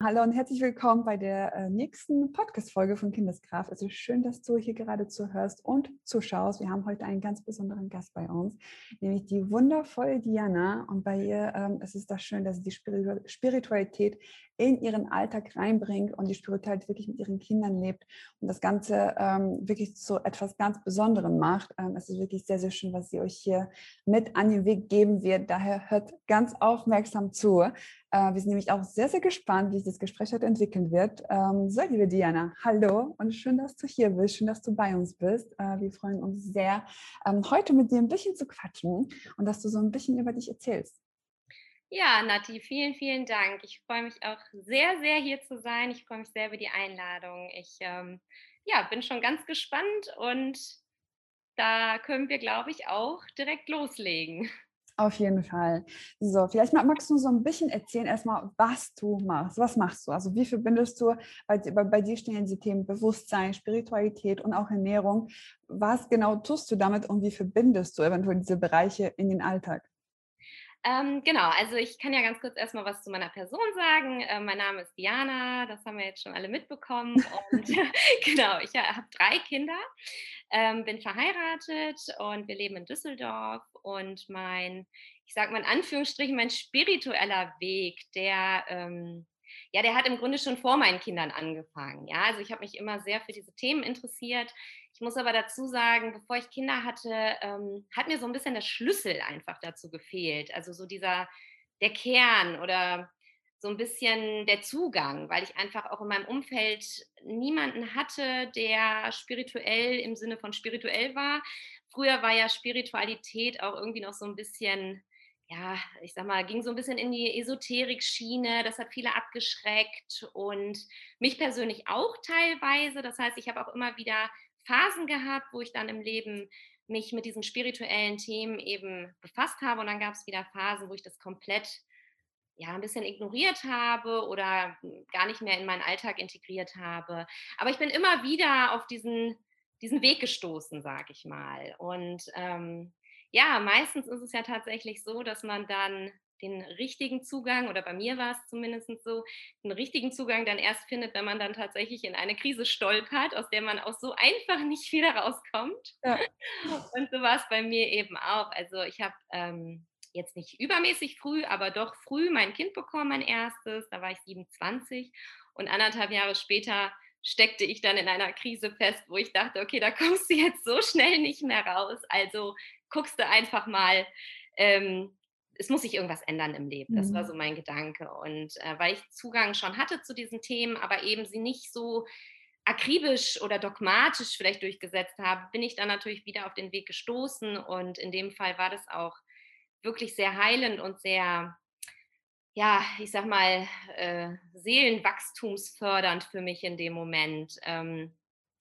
Hallo und herzlich willkommen bei der äh, nächsten Podcast-Folge von Kindeskraft. Also schön, dass du hier gerade zuhörst und zuschaust. Wir haben heute einen ganz besonderen Gast bei uns, nämlich die wundervolle Diana. Und bei ihr ähm, es ist das schön, dass sie die Spiritualität in ihren Alltag reinbringt und die Spiritualität wirklich mit ihren Kindern lebt und das Ganze ähm, wirklich zu etwas ganz Besonderem macht. Ähm, es ist wirklich sehr, sehr schön, was sie euch hier mit an den Weg geben wird. Daher hört ganz aufmerksam zu. Äh, wir sind nämlich auch sehr, sehr gespannt, wie sich das Gespräch heute entwickeln wird. Ähm, so, liebe Diana, hallo und schön, dass du hier bist, schön, dass du bei uns bist. Äh, wir freuen uns sehr, ähm, heute mit dir ein bisschen zu quatschen und dass du so ein bisschen über dich erzählst. Ja, Nati, vielen, vielen Dank. Ich freue mich auch sehr, sehr hier zu sein. Ich freue mich sehr über die Einladung. Ich ähm, ja, bin schon ganz gespannt und da können wir, glaube ich, auch direkt loslegen. Auf jeden Fall. So, vielleicht magst du so ein bisschen erzählen erstmal, was du machst. Was machst du? Also wie verbindest du, bei, bei, dir stehen diese Themen Bewusstsein, Spiritualität und auch Ernährung. Was genau tust du damit und wie verbindest du eventuell diese Bereiche in den Alltag? Ähm, genau, also ich kann ja ganz kurz erstmal was zu meiner Person sagen. Äh, mein Name ist Diana, das haben wir jetzt schon alle mitbekommen. Und genau, ich habe drei Kinder, ähm, bin verheiratet und wir leben in Düsseldorf. Und mein, ich sage mal in Anführungsstrichen, mein spiritueller Weg, der ähm, ja, der hat im Grunde schon vor meinen Kindern angefangen. Ja, also ich habe mich immer sehr für diese Themen interessiert. Ich muss aber dazu sagen, bevor ich Kinder hatte, ähm, hat mir so ein bisschen der Schlüssel einfach dazu gefehlt. Also so dieser, der Kern oder so ein bisschen der Zugang, weil ich einfach auch in meinem Umfeld niemanden hatte, der spirituell im Sinne von spirituell war. Früher war ja Spiritualität auch irgendwie noch so ein bisschen ja, ich sag mal, ging so ein bisschen in die Esoterik-Schiene. Das hat viele abgeschreckt und mich persönlich auch teilweise. Das heißt, ich habe auch immer wieder Phasen gehabt, wo ich dann im Leben mich mit diesen spirituellen Themen eben befasst habe und dann gab es wieder Phasen, wo ich das komplett ja, ein bisschen ignoriert habe oder gar nicht mehr in meinen Alltag integriert habe. Aber ich bin immer wieder auf diesen, diesen Weg gestoßen, sage ich mal. Und ähm, ja, meistens ist es ja tatsächlich so, dass man dann den richtigen Zugang, oder bei mir war es zumindest so, den richtigen Zugang dann erst findet, wenn man dann tatsächlich in eine Krise stolpert, aus der man auch so einfach nicht wieder rauskommt. Ja. Und so war es bei mir eben auch. Also ich habe ähm, jetzt nicht übermäßig früh, aber doch früh mein Kind bekommen, mein erstes. Da war ich 27 und anderthalb Jahre später steckte ich dann in einer Krise fest, wo ich dachte, okay, da kommst du jetzt so schnell nicht mehr raus. Also guckst du einfach mal, ähm, es muss sich irgendwas ändern im Leben. Das war mhm. so mein Gedanke. Und äh, weil ich Zugang schon hatte zu diesen Themen, aber eben sie nicht so akribisch oder dogmatisch vielleicht durchgesetzt habe, bin ich dann natürlich wieder auf den Weg gestoßen. Und in dem Fall war das auch wirklich sehr heilend und sehr, ja, ich sag mal, äh, seelenwachstumsfördernd für mich in dem Moment. Ähm,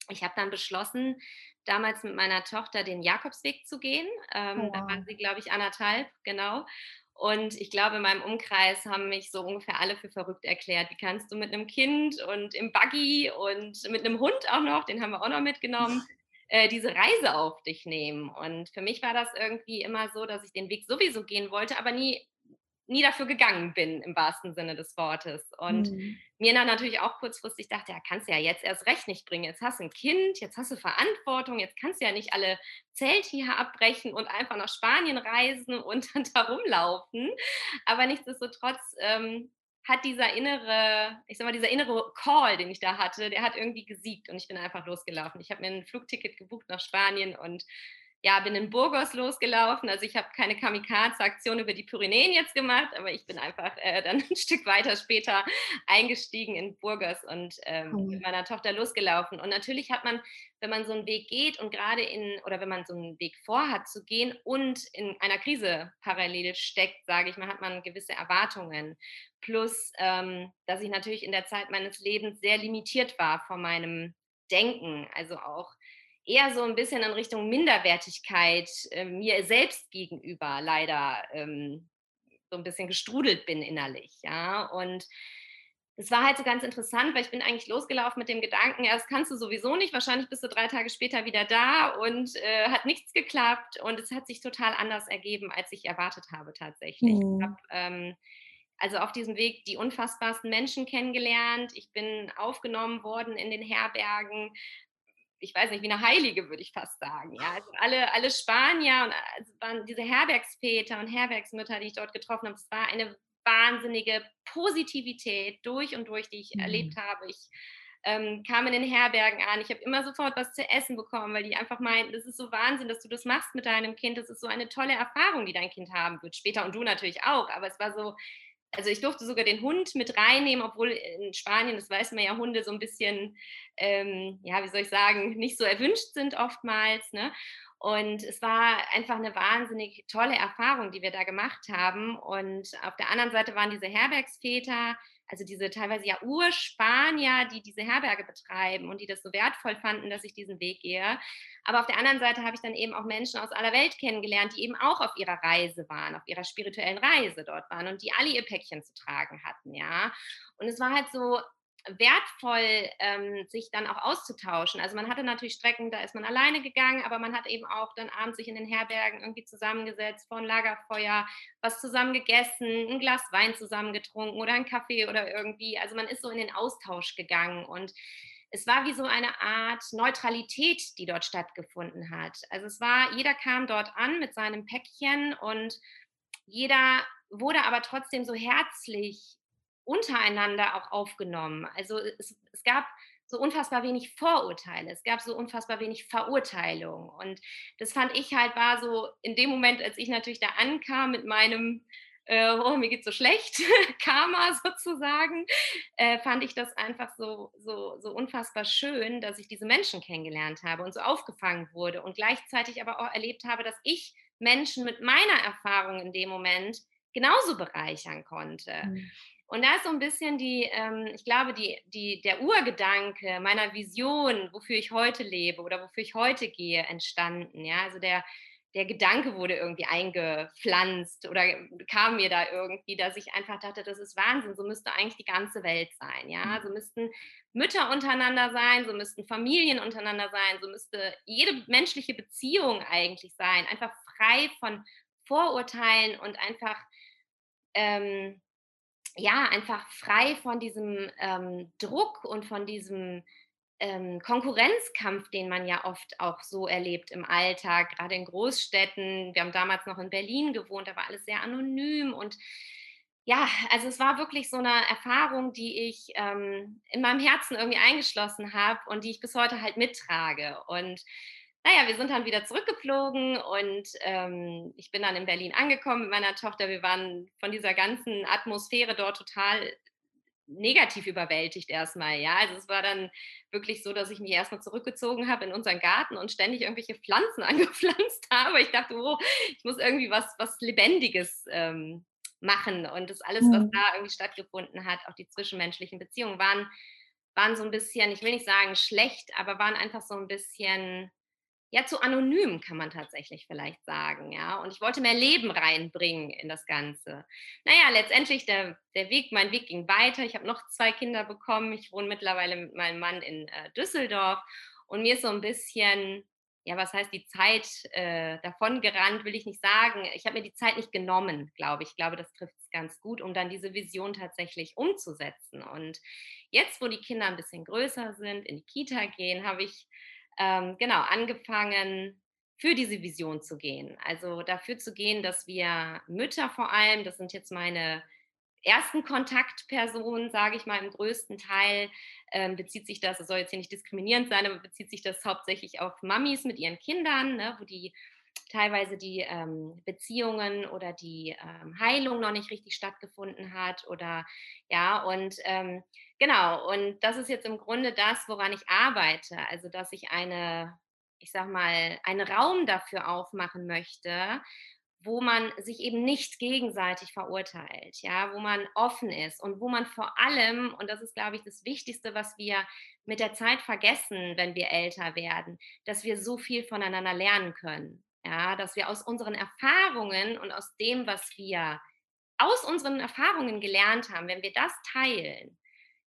ich habe dann beschlossen, damals mit meiner Tochter den Jakobsweg zu gehen. Ähm, oh. Da waren sie, glaube ich, anderthalb, genau. Und ich glaube, in meinem Umkreis haben mich so ungefähr alle für verrückt erklärt. Wie kannst du mit einem Kind und im Buggy und mit einem Hund auch noch, den haben wir auch noch mitgenommen, äh, diese Reise auf dich nehmen? Und für mich war das irgendwie immer so, dass ich den Weg sowieso gehen wollte, aber nie nie dafür gegangen bin, im wahrsten Sinne des Wortes. Und mhm. mir dann natürlich auch kurzfristig dachte, ja, kannst du ja jetzt erst recht nicht bringen. Jetzt hast du ein Kind, jetzt hast du Verantwortung, jetzt kannst du ja nicht alle Zelte hier abbrechen und einfach nach Spanien reisen und dann da rumlaufen. Aber nichtsdestotrotz ähm, hat dieser innere, ich sag mal, dieser innere Call, den ich da hatte, der hat irgendwie gesiegt und ich bin einfach losgelaufen. Ich habe mir ein Flugticket gebucht nach Spanien und ja, bin in Burgos losgelaufen. Also ich habe keine Kamikaze-Aktion über die Pyrenäen jetzt gemacht, aber ich bin einfach äh, dann ein Stück weiter später eingestiegen in Burgos und ähm, mhm. mit meiner Tochter losgelaufen. Und natürlich hat man, wenn man so einen Weg geht und gerade in, oder wenn man so einen Weg vorhat zu gehen und in einer Krise parallel steckt, sage ich mal, hat man gewisse Erwartungen. Plus, ähm, dass ich natürlich in der Zeit meines Lebens sehr limitiert war von meinem Denken. Also auch eher so ein bisschen in Richtung Minderwertigkeit äh, mir selbst gegenüber leider ähm, so ein bisschen gestrudelt bin innerlich, ja. Und es war halt so ganz interessant, weil ich bin eigentlich losgelaufen mit dem Gedanken, ja, das kannst du sowieso nicht, wahrscheinlich bist du drei Tage später wieder da und äh, hat nichts geklappt und es hat sich total anders ergeben, als ich erwartet habe tatsächlich. Mhm. Ich habe ähm, also auf diesem Weg die unfassbarsten Menschen kennengelernt. Ich bin aufgenommen worden in den Herbergen. Ich weiß nicht, wie eine Heilige, würde ich fast sagen. Ja, also alle, alle Spanier und also waren diese Herbergsväter und Herbergsmütter, die ich dort getroffen habe. Es war eine wahnsinnige Positivität durch und durch, die ich mhm. erlebt habe. Ich ähm, kam in den Herbergen an. Ich habe immer sofort was zu essen bekommen, weil die einfach meinten, das ist so Wahnsinn, dass du das machst mit deinem Kind. Das ist so eine tolle Erfahrung, die dein Kind haben wird. Später und du natürlich auch. Aber es war so, also ich durfte sogar den Hund mit reinnehmen, obwohl in Spanien, das weiß man ja, Hunde so ein bisschen, ähm, ja, wie soll ich sagen, nicht so erwünscht sind oftmals. Ne? Und es war einfach eine wahnsinnig tolle Erfahrung, die wir da gemacht haben. Und auf der anderen Seite waren diese Herbergsväter, also diese teilweise ja Urspanier, die diese Herberge betreiben und die das so wertvoll fanden, dass ich diesen Weg gehe. Aber auf der anderen Seite habe ich dann eben auch Menschen aus aller Welt kennengelernt, die eben auch auf ihrer Reise waren, auf ihrer spirituellen Reise dort waren und die alle ihr Päckchen zu tragen hatten, ja. Und es war halt so wertvoll, ähm, sich dann auch auszutauschen. Also man hatte natürlich Strecken, da ist man alleine gegangen, aber man hat eben auch dann abends sich in den Herbergen irgendwie zusammengesetzt, vor ein Lagerfeuer, was zusammen gegessen, ein Glas Wein zusammen getrunken oder einen Kaffee oder irgendwie. Also man ist so in den Austausch gegangen und es war wie so eine Art Neutralität, die dort stattgefunden hat. Also es war, jeder kam dort an mit seinem Päckchen und jeder wurde aber trotzdem so herzlich untereinander auch aufgenommen. Also es, es gab so unfassbar wenig Vorurteile, es gab so unfassbar wenig Verurteilung. Und das fand ich halt war so in dem Moment, als ich natürlich da ankam mit meinem äh, oh, mir geht so schlecht, Karma sozusagen, äh, fand ich das einfach so, so, so unfassbar schön, dass ich diese Menschen kennengelernt habe und so aufgefangen wurde und gleichzeitig aber auch erlebt habe, dass ich Menschen mit meiner Erfahrung in dem Moment genauso bereichern konnte. Mhm. Und da ist so ein bisschen die, ähm, ich glaube, die, die, der Urgedanke meiner Vision, wofür ich heute lebe oder wofür ich heute gehe, entstanden. Ja, also der, der Gedanke wurde irgendwie eingepflanzt oder kam mir da irgendwie, dass ich einfach dachte, das ist Wahnsinn, so müsste eigentlich die ganze Welt sein. Ja, mhm. so müssten Mütter untereinander sein, so müssten Familien untereinander sein, so müsste jede menschliche Beziehung eigentlich sein, einfach frei von Vorurteilen und einfach ähm, ja, einfach frei von diesem ähm, Druck und von diesem ähm, Konkurrenzkampf, den man ja oft auch so erlebt im Alltag, gerade in Großstädten. Wir haben damals noch in Berlin gewohnt, da war alles sehr anonym und ja, also es war wirklich so eine Erfahrung, die ich ähm, in meinem Herzen irgendwie eingeschlossen habe und die ich bis heute halt mittrage. Und naja, wir sind dann wieder zurückgeflogen und ähm, ich bin dann in Berlin angekommen mit meiner Tochter. Wir waren von dieser ganzen Atmosphäre dort total negativ überwältigt erstmal, ja. Also es war dann wirklich so, dass ich mich erstmal zurückgezogen habe in unseren Garten und ständig irgendwelche Pflanzen angepflanzt habe. Ich dachte, oh, ich muss irgendwie was, was Lebendiges ähm, machen. Und das alles, was mhm. da irgendwie stattgefunden hat, auch die zwischenmenschlichen Beziehungen, waren, waren so ein bisschen, ich will nicht sagen schlecht, aber waren einfach so ein bisschen ja, zu anonym, kann man tatsächlich vielleicht sagen, ja. Und ich wollte mehr Leben reinbringen in das Ganze. Naja, letztendlich der, der Weg, mein Weg ging weiter. Ich habe noch zwei Kinder bekommen. Ich wohne mittlerweile mit meinem Mann in äh, Düsseldorf. Und mir ist so ein bisschen, ja, was heißt die Zeit äh, davon gerannt, will ich nicht sagen. Ich habe mir die Zeit nicht genommen, glaube ich. Ich glaube, das trifft es ganz gut, um dann diese Vision tatsächlich umzusetzen. Und jetzt, wo die Kinder ein bisschen größer sind, in die Kita gehen, habe ich ähm, genau angefangen, für diese Vision zu gehen. Also dafür zu gehen, dass wir Mütter vor allem, das sind jetzt meine ersten Kontaktpersonen, sage ich mal, im größten Teil, ähm, bezieht sich das, es soll jetzt hier nicht diskriminierend sein, aber bezieht sich das hauptsächlich auf Mamis mit ihren Kindern, ne, wo die teilweise die ähm, Beziehungen oder die ähm, Heilung noch nicht richtig stattgefunden hat oder ja und ähm, genau und das ist jetzt im Grunde das, woran ich arbeite, also dass ich eine, ich sag mal, einen Raum dafür aufmachen möchte, wo man sich eben nicht gegenseitig verurteilt, ja, wo man offen ist und wo man vor allem, und das ist, glaube ich, das Wichtigste, was wir mit der Zeit vergessen, wenn wir älter werden, dass wir so viel voneinander lernen können. Ja, dass wir aus unseren Erfahrungen und aus dem, was wir aus unseren Erfahrungen gelernt haben, wenn wir das teilen,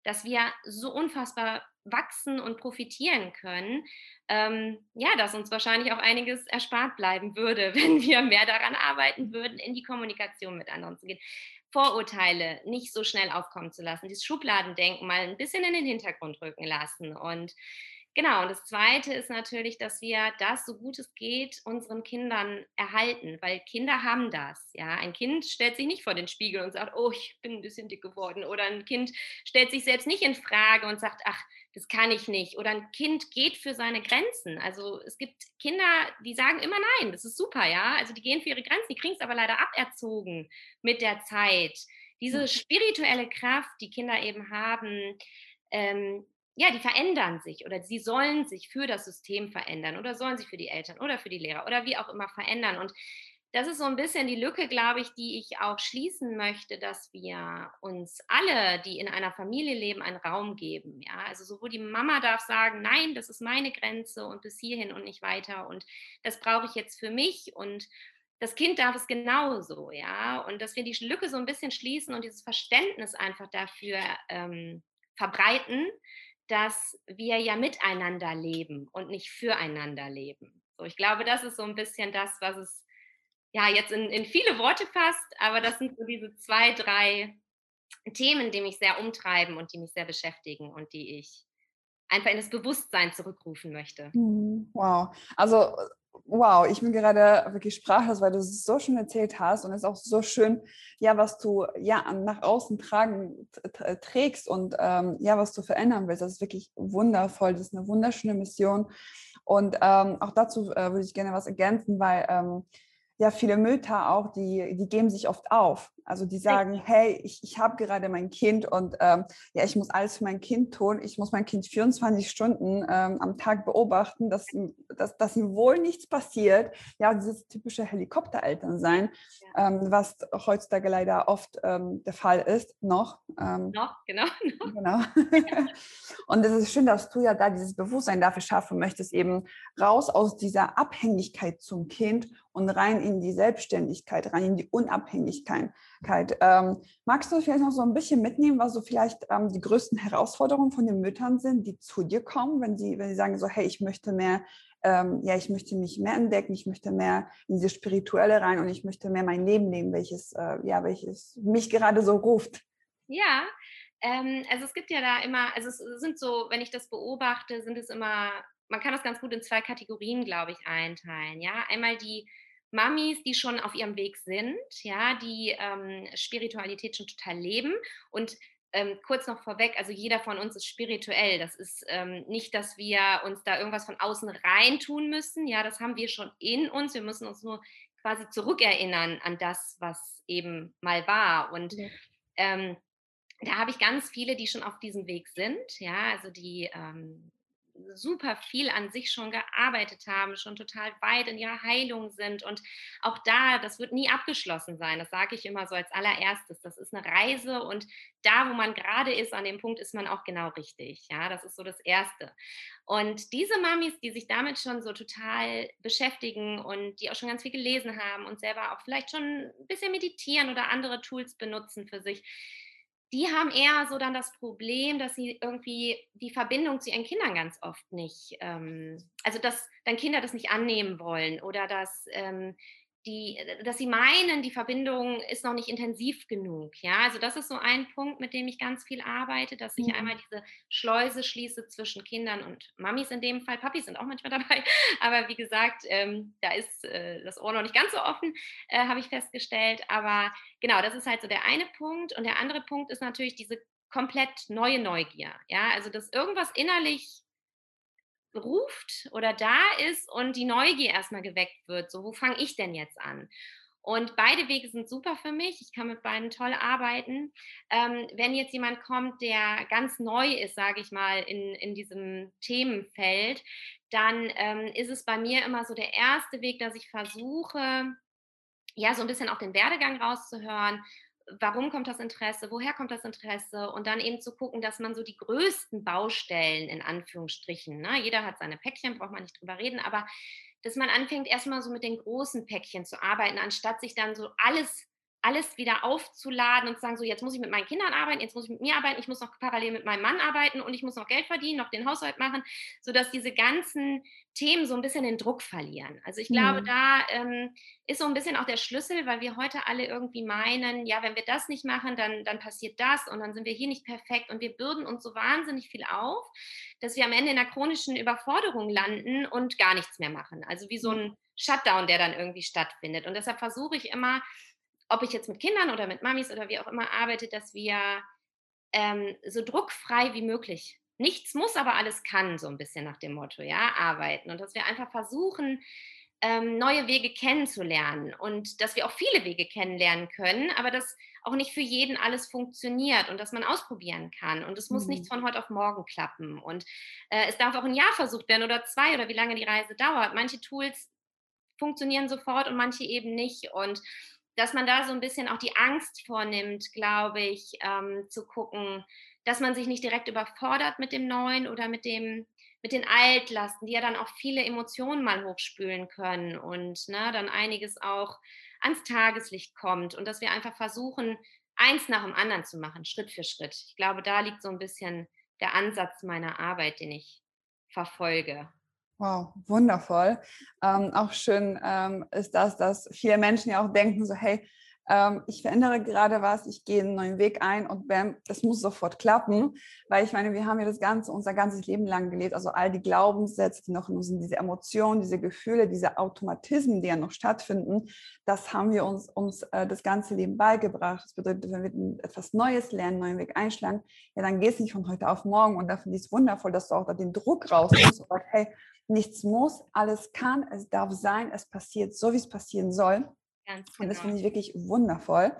dass wir so unfassbar wachsen und profitieren können, ähm, ja, dass uns wahrscheinlich auch einiges erspart bleiben würde, wenn wir mehr daran arbeiten würden, in die Kommunikation mit anderen zu gehen. Vorurteile nicht so schnell aufkommen zu lassen, dieses Schubladendenken mal ein bisschen in den Hintergrund rücken lassen und Genau, und das Zweite ist natürlich, dass wir das, so gut es geht, unseren Kindern erhalten, weil Kinder haben das. Ja, ein Kind stellt sich nicht vor den Spiegel und sagt, oh, ich bin ein bisschen dick geworden. Oder ein Kind stellt sich selbst nicht in Frage und sagt, ach, das kann ich nicht. Oder ein Kind geht für seine Grenzen. Also es gibt Kinder, die sagen immer nein, das ist super, ja. Also die gehen für ihre Grenzen, die kriegen es aber leider aberzogen mit der Zeit. Diese spirituelle Kraft, die Kinder eben haben, ähm, ja, die verändern sich oder sie sollen sich für das System verändern oder sollen sich für die Eltern oder für die Lehrer oder wie auch immer verändern. Und das ist so ein bisschen die Lücke, glaube ich, die ich auch schließen möchte, dass wir uns alle, die in einer Familie leben, einen Raum geben. Ja, also sowohl die Mama darf sagen, nein, das ist meine Grenze und bis hierhin und nicht weiter und das brauche ich jetzt für mich und das Kind darf es genauso, ja, und dass wir die Lücke so ein bisschen schließen und dieses Verständnis einfach dafür ähm, verbreiten, dass wir ja miteinander leben und nicht füreinander leben. So, ich glaube, das ist so ein bisschen das, was es ja jetzt in, in viele Worte fasst, aber das sind so diese zwei, drei Themen, die mich sehr umtreiben und die mich sehr beschäftigen und die ich einfach in das Bewusstsein zurückrufen möchte. Mhm, wow. Also wow, ich bin gerade wirklich sprachlos, weil du es so schön erzählt hast und es ist auch so schön, ja, was du ja nach außen tragen trägst und ähm, ja, was du verändern willst. Das ist wirklich wundervoll. Das ist eine wunderschöne Mission. Und ähm, auch dazu äh, würde ich gerne was ergänzen, weil ähm, ja viele Mütter auch, die, die geben sich oft auf. Also die sagen, hey, ich, ich habe gerade mein Kind und ähm, ja, ich muss alles für mein Kind tun. Ich muss mein Kind 24 Stunden ähm, am Tag beobachten, dass, dass, dass ihm wohl nichts passiert. Ja, dieses typische Helikoptereltern sein, ja. ähm, was heutzutage leider oft ähm, der Fall ist, noch. Ähm, noch, genau. genau. und es ist schön, dass du ja da dieses Bewusstsein dafür schaffen möchtest, eben raus aus dieser Abhängigkeit zum Kind und rein in die Selbstständigkeit, rein in die Unabhängigkeit. Ähm, magst du vielleicht noch so ein bisschen mitnehmen, was so vielleicht ähm, die größten Herausforderungen von den Müttern sind, die zu dir kommen, wenn sie, wenn sie sagen so, hey, ich möchte mehr, ähm, ja, ich möchte mich mehr entdecken, ich möchte mehr in diese Spirituelle rein und ich möchte mehr mein Leben leben, welches, äh, ja, welches mich gerade so ruft. Ja, ähm, also es gibt ja da immer, also es sind so, wenn ich das beobachte, sind es immer, man kann das ganz gut in zwei Kategorien, glaube ich, einteilen. Ja, einmal die Mamis, die schon auf ihrem Weg sind, ja, die ähm, Spiritualität schon total leben und ähm, kurz noch vorweg, also jeder von uns ist spirituell. Das ist ähm, nicht, dass wir uns da irgendwas von außen rein tun müssen. Ja, das haben wir schon in uns. Wir müssen uns nur quasi zurückerinnern an das, was eben mal war. Und ja. ähm, da habe ich ganz viele, die schon auf diesem Weg sind. Ja, also die ähm, super viel an sich schon gearbeitet haben, schon total weit in ihrer Heilung sind. Und auch da, das wird nie abgeschlossen sein. Das sage ich immer so als allererstes. Das ist eine Reise und da, wo man gerade ist, an dem Punkt ist man auch genau richtig. Ja, das ist so das Erste. Und diese Mamis, die sich damit schon so total beschäftigen und die auch schon ganz viel gelesen haben und selber auch vielleicht schon ein bisschen meditieren oder andere Tools benutzen für sich, die haben eher so dann das Problem, dass sie irgendwie die Verbindung zu ihren Kindern ganz oft nicht, ähm, also dass dann Kinder das nicht annehmen wollen oder dass ähm, die, äh, dass sie meinen, die Verbindung ist noch nicht intensiv genug. Ja, also das ist so ein Punkt, mit dem ich ganz viel arbeite, dass ich mhm. einmal diese Schleuse schließe zwischen Kindern und Mamis in dem Fall. Papis sind auch manchmal dabei, aber wie gesagt, ähm, da ist äh, das Ohr noch nicht ganz so offen, äh, habe ich festgestellt. Aber genau, das ist halt so der eine Punkt. Und der andere Punkt ist natürlich diese komplett neue Neugier. Ja, also dass irgendwas innerlich ruft oder da ist und die Neugier erstmal geweckt wird. So, wo fange ich denn jetzt an? Und beide Wege sind super für mich. Ich kann mit beiden toll arbeiten. Ähm, wenn jetzt jemand kommt, der ganz neu ist, sage ich mal, in, in diesem Themenfeld, dann ähm, ist es bei mir immer so der erste Weg, dass ich versuche, ja, so ein bisschen auch den Werdegang rauszuhören warum kommt das Interesse, woher kommt das Interesse? Und dann eben zu gucken, dass man so die größten Baustellen in Anführungsstrichen, ne, jeder hat seine Päckchen, braucht man nicht drüber reden, aber dass man anfängt erstmal so mit den großen Päckchen zu arbeiten, anstatt sich dann so alles alles wieder aufzuladen und zu sagen, so jetzt muss ich mit meinen Kindern arbeiten, jetzt muss ich mit mir arbeiten, ich muss noch parallel mit meinem Mann arbeiten und ich muss noch Geld verdienen, noch den Haushalt machen, sodass diese ganzen Themen so ein bisschen den Druck verlieren. Also ich glaube, mhm. da ähm, ist so ein bisschen auch der Schlüssel, weil wir heute alle irgendwie meinen, ja, wenn wir das nicht machen, dann, dann passiert das und dann sind wir hier nicht perfekt und wir bürden uns so wahnsinnig viel auf, dass wir am Ende in einer chronischen Überforderung landen und gar nichts mehr machen. Also wie so ein Shutdown, der dann irgendwie stattfindet. Und deshalb versuche ich immer, ob ich jetzt mit Kindern oder mit Mamis oder wie auch immer arbeite, dass wir ähm, so druckfrei wie möglich, nichts muss, aber alles kann, so ein bisschen nach dem Motto, ja, arbeiten. Und dass wir einfach versuchen, ähm, neue Wege kennenzulernen und dass wir auch viele Wege kennenlernen können, aber dass auch nicht für jeden alles funktioniert und dass man ausprobieren kann. Und es muss mhm. nichts von heute auf morgen klappen. Und äh, es darf auch ein Jahr versucht werden oder zwei oder wie lange die Reise dauert. Manche Tools funktionieren sofort und manche eben nicht. Und dass man da so ein bisschen auch die Angst vornimmt, glaube ich, ähm, zu gucken, dass man sich nicht direkt überfordert mit dem Neuen oder mit dem mit den Altlasten, die ja dann auch viele Emotionen mal hochspülen können und ne, dann einiges auch ans Tageslicht kommt und dass wir einfach versuchen, eins nach dem anderen zu machen, Schritt für Schritt. Ich glaube, da liegt so ein bisschen der Ansatz meiner Arbeit, den ich verfolge. Wow, wundervoll. Ähm, auch schön ähm, ist das, dass viele Menschen ja auch denken, so hey, ähm, ich verändere gerade was, ich gehe einen neuen Weg ein und bam, das muss sofort klappen. Weil ich meine, wir haben ja das Ganze, unser ganzes Leben lang gelebt, also all die Glaubenssätze, die noch in uns sind, diese Emotionen, diese Gefühle, diese Automatismen, die ja noch stattfinden, das haben wir uns, uns äh, das ganze Leben beigebracht. Das bedeutet, wenn wir etwas Neues lernen, einen neuen Weg einschlagen, ja, dann geht es nicht von heute auf morgen. Und da finde ich es wundervoll, dass du auch da den Druck rausnimmst und sagst, hey, nichts muss, alles kann, es darf sein, es passiert so, wie es passieren soll. Ganz genau. Und das finde genau. ich wirklich wundervoll.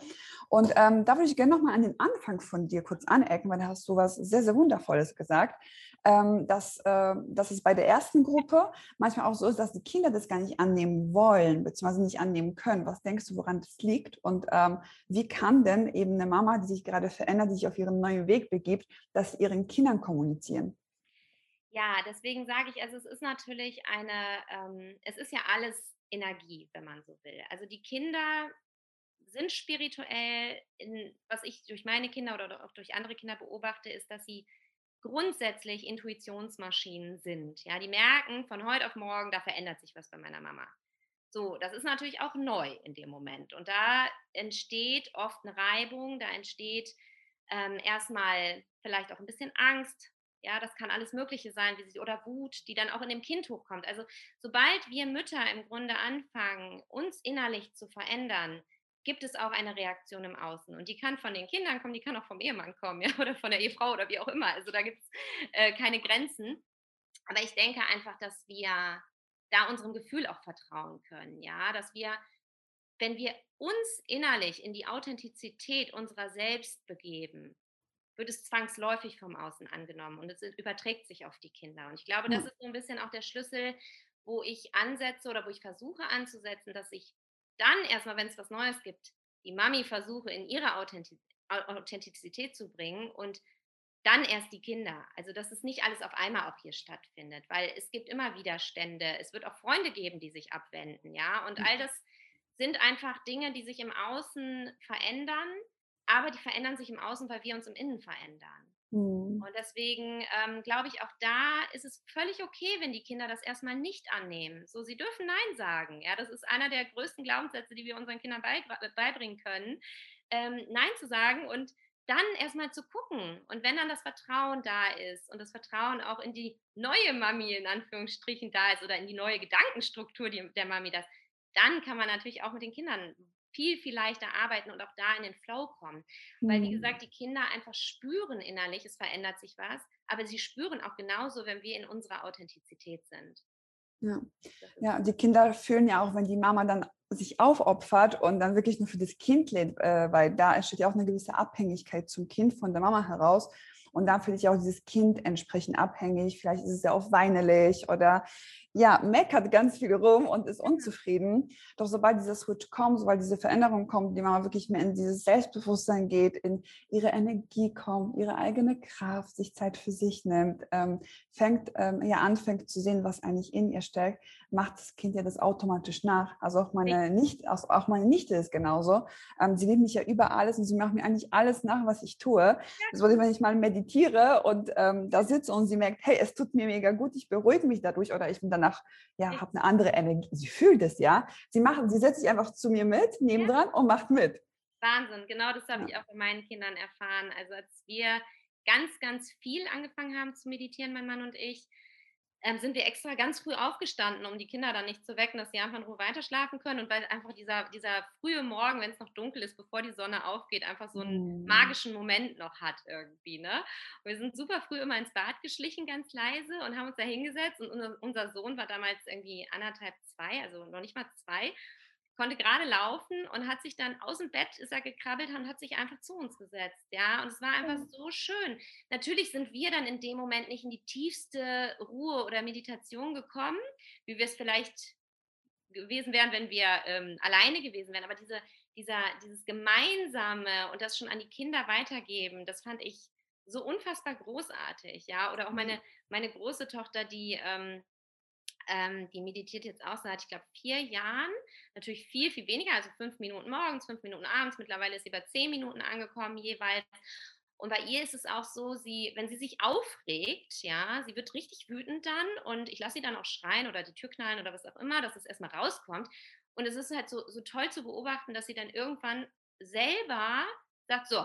Und ähm, da würde ich gerne nochmal an den Anfang von dir kurz anecken, weil da hast du was sehr, sehr Wundervolles gesagt, ähm, dass, äh, dass es bei der ersten Gruppe manchmal auch so ist, dass die Kinder das gar nicht annehmen wollen, beziehungsweise nicht annehmen können. Was denkst du, woran das liegt? Und ähm, wie kann denn eben eine Mama, die sich gerade verändert, die sich auf ihren neuen Weg begibt, das ihren Kindern kommunizieren? Ja, deswegen sage ich, also es ist natürlich eine, ähm, es ist ja alles Energie, wenn man so will. Also die Kinder sind spirituell, in, was ich durch meine Kinder oder auch durch andere Kinder beobachte, ist, dass sie grundsätzlich Intuitionsmaschinen sind. Ja, die merken von heute auf morgen, da verändert sich was bei meiner Mama. So, das ist natürlich auch neu in dem Moment. Und da entsteht oft eine Reibung, da entsteht ähm, erstmal vielleicht auch ein bisschen Angst, ja, das kann alles Mögliche sein, wie sie, oder Wut, die dann auch in dem Kind hochkommt. Also sobald wir Mütter im Grunde anfangen, uns innerlich zu verändern, gibt es auch eine Reaktion im Außen. Und die kann von den Kindern kommen, die kann auch vom Ehemann kommen, ja, oder von der Ehefrau oder wie auch immer. Also da gibt es äh, keine Grenzen. Aber ich denke einfach, dass wir da unserem Gefühl auch vertrauen können, ja, dass wir, wenn wir uns innerlich in die Authentizität unserer selbst begeben, wird es zwangsläufig vom Außen angenommen und es überträgt sich auf die Kinder. Und ich glaube, das ist so ein bisschen auch der Schlüssel, wo ich ansetze oder wo ich versuche anzusetzen, dass ich dann erstmal, wenn es was Neues gibt, die Mami versuche in ihre Authentizität zu bringen und dann erst die Kinder. Also, dass es nicht alles auf einmal auch hier stattfindet, weil es gibt immer Widerstände. Es wird auch Freunde geben, die sich abwenden, ja. Und all das sind einfach Dinge, die sich im Außen verändern aber die verändern sich im Außen, weil wir uns im Innen verändern. Mhm. Und deswegen ähm, glaube ich, auch da ist es völlig okay, wenn die Kinder das erstmal nicht annehmen. So, sie dürfen Nein sagen. Ja, das ist einer der größten Glaubenssätze, die wir unseren Kindern beibringen können, ähm, Nein zu sagen und dann erstmal zu gucken. Und wenn dann das Vertrauen da ist und das Vertrauen auch in die neue Mami in Anführungsstrichen da ist oder in die neue Gedankenstruktur der Mami das, dann kann man natürlich auch mit den Kindern viel, viel leichter arbeiten und auch da in den Flow kommen. Weil, wie mhm. gesagt, die Kinder einfach spüren innerlich, es verändert sich was, aber sie spüren auch genauso, wenn wir in unserer Authentizität sind. Ja. ja, die Kinder fühlen ja auch, wenn die Mama dann sich aufopfert und dann wirklich nur für das Kind lebt, äh, weil da entsteht ja auch eine gewisse Abhängigkeit zum Kind von der Mama heraus. Und da fühlt sich auch dieses Kind entsprechend abhängig. Vielleicht ist es ja auch weinerlich oder ja, meckert ganz viel rum und ist unzufrieden. Doch sobald dieser Switch kommt, sobald diese Veränderung kommt, die Mama wirklich mehr in dieses Selbstbewusstsein geht, in ihre Energie kommt, ihre eigene Kraft, sich Zeit für sich nimmt, ähm, fängt, ähm, ja, anfängt zu sehen, was eigentlich in ihr steckt, macht das Kind ja das automatisch nach. Also auch meine Nichte, auch meine Nichte ist genauso. Ähm, sie liebt mich ja über alles und sie macht mir eigentlich alles nach, was ich tue. Das ich, wenn ich mal meditiere und ähm, da sitze und sie merkt, hey, es tut mir mega gut, ich beruhige mich dadurch oder ich bin danach, ja, habe eine andere Energie. Sie fühlt es, ja. Sie macht, sie setzt sich einfach zu mir mit, nebendran ja. und macht mit. Wahnsinn, genau das habe ja. ich auch bei meinen Kindern erfahren. Also als wir ganz, ganz viel angefangen haben zu meditieren, mein Mann und ich, ähm, sind wir extra ganz früh aufgestanden, um die Kinder dann nicht zu wecken, dass sie einfach in Ruhe weiterschlafen können. Und weil einfach dieser, dieser frühe Morgen, wenn es noch dunkel ist, bevor die Sonne aufgeht, einfach so einen mm. magischen Moment noch hat irgendwie. Ne? Und wir sind super früh immer ins Bad geschlichen, ganz leise und haben uns da hingesetzt. Und unser, unser Sohn war damals irgendwie anderthalb, zwei, also noch nicht mal zwei konnte gerade laufen und hat sich dann aus dem Bett ist er gekrabbelt und hat sich einfach zu uns gesetzt, ja. Und es war einfach so schön. Natürlich sind wir dann in dem Moment nicht in die tiefste Ruhe oder Meditation gekommen, wie wir es vielleicht gewesen wären, wenn wir ähm, alleine gewesen wären. Aber diese, dieser, dieses Gemeinsame und das schon an die Kinder weitergeben, das fand ich so unfassbar großartig, ja. Oder auch meine, mhm. meine große Tochter, die ähm, ähm, die meditiert jetzt auch seit, ich glaube, vier Jahren. Natürlich viel, viel weniger, also fünf Minuten morgens, fünf Minuten abends. Mittlerweile ist sie bei zehn Minuten angekommen jeweils. Und bei ihr ist es auch so, sie, wenn sie sich aufregt, ja, sie wird richtig wütend dann und ich lasse sie dann auch schreien oder die Tür knallen oder was auch immer, dass es erstmal rauskommt. Und es ist halt so, so toll zu beobachten, dass sie dann irgendwann selber sagt, so,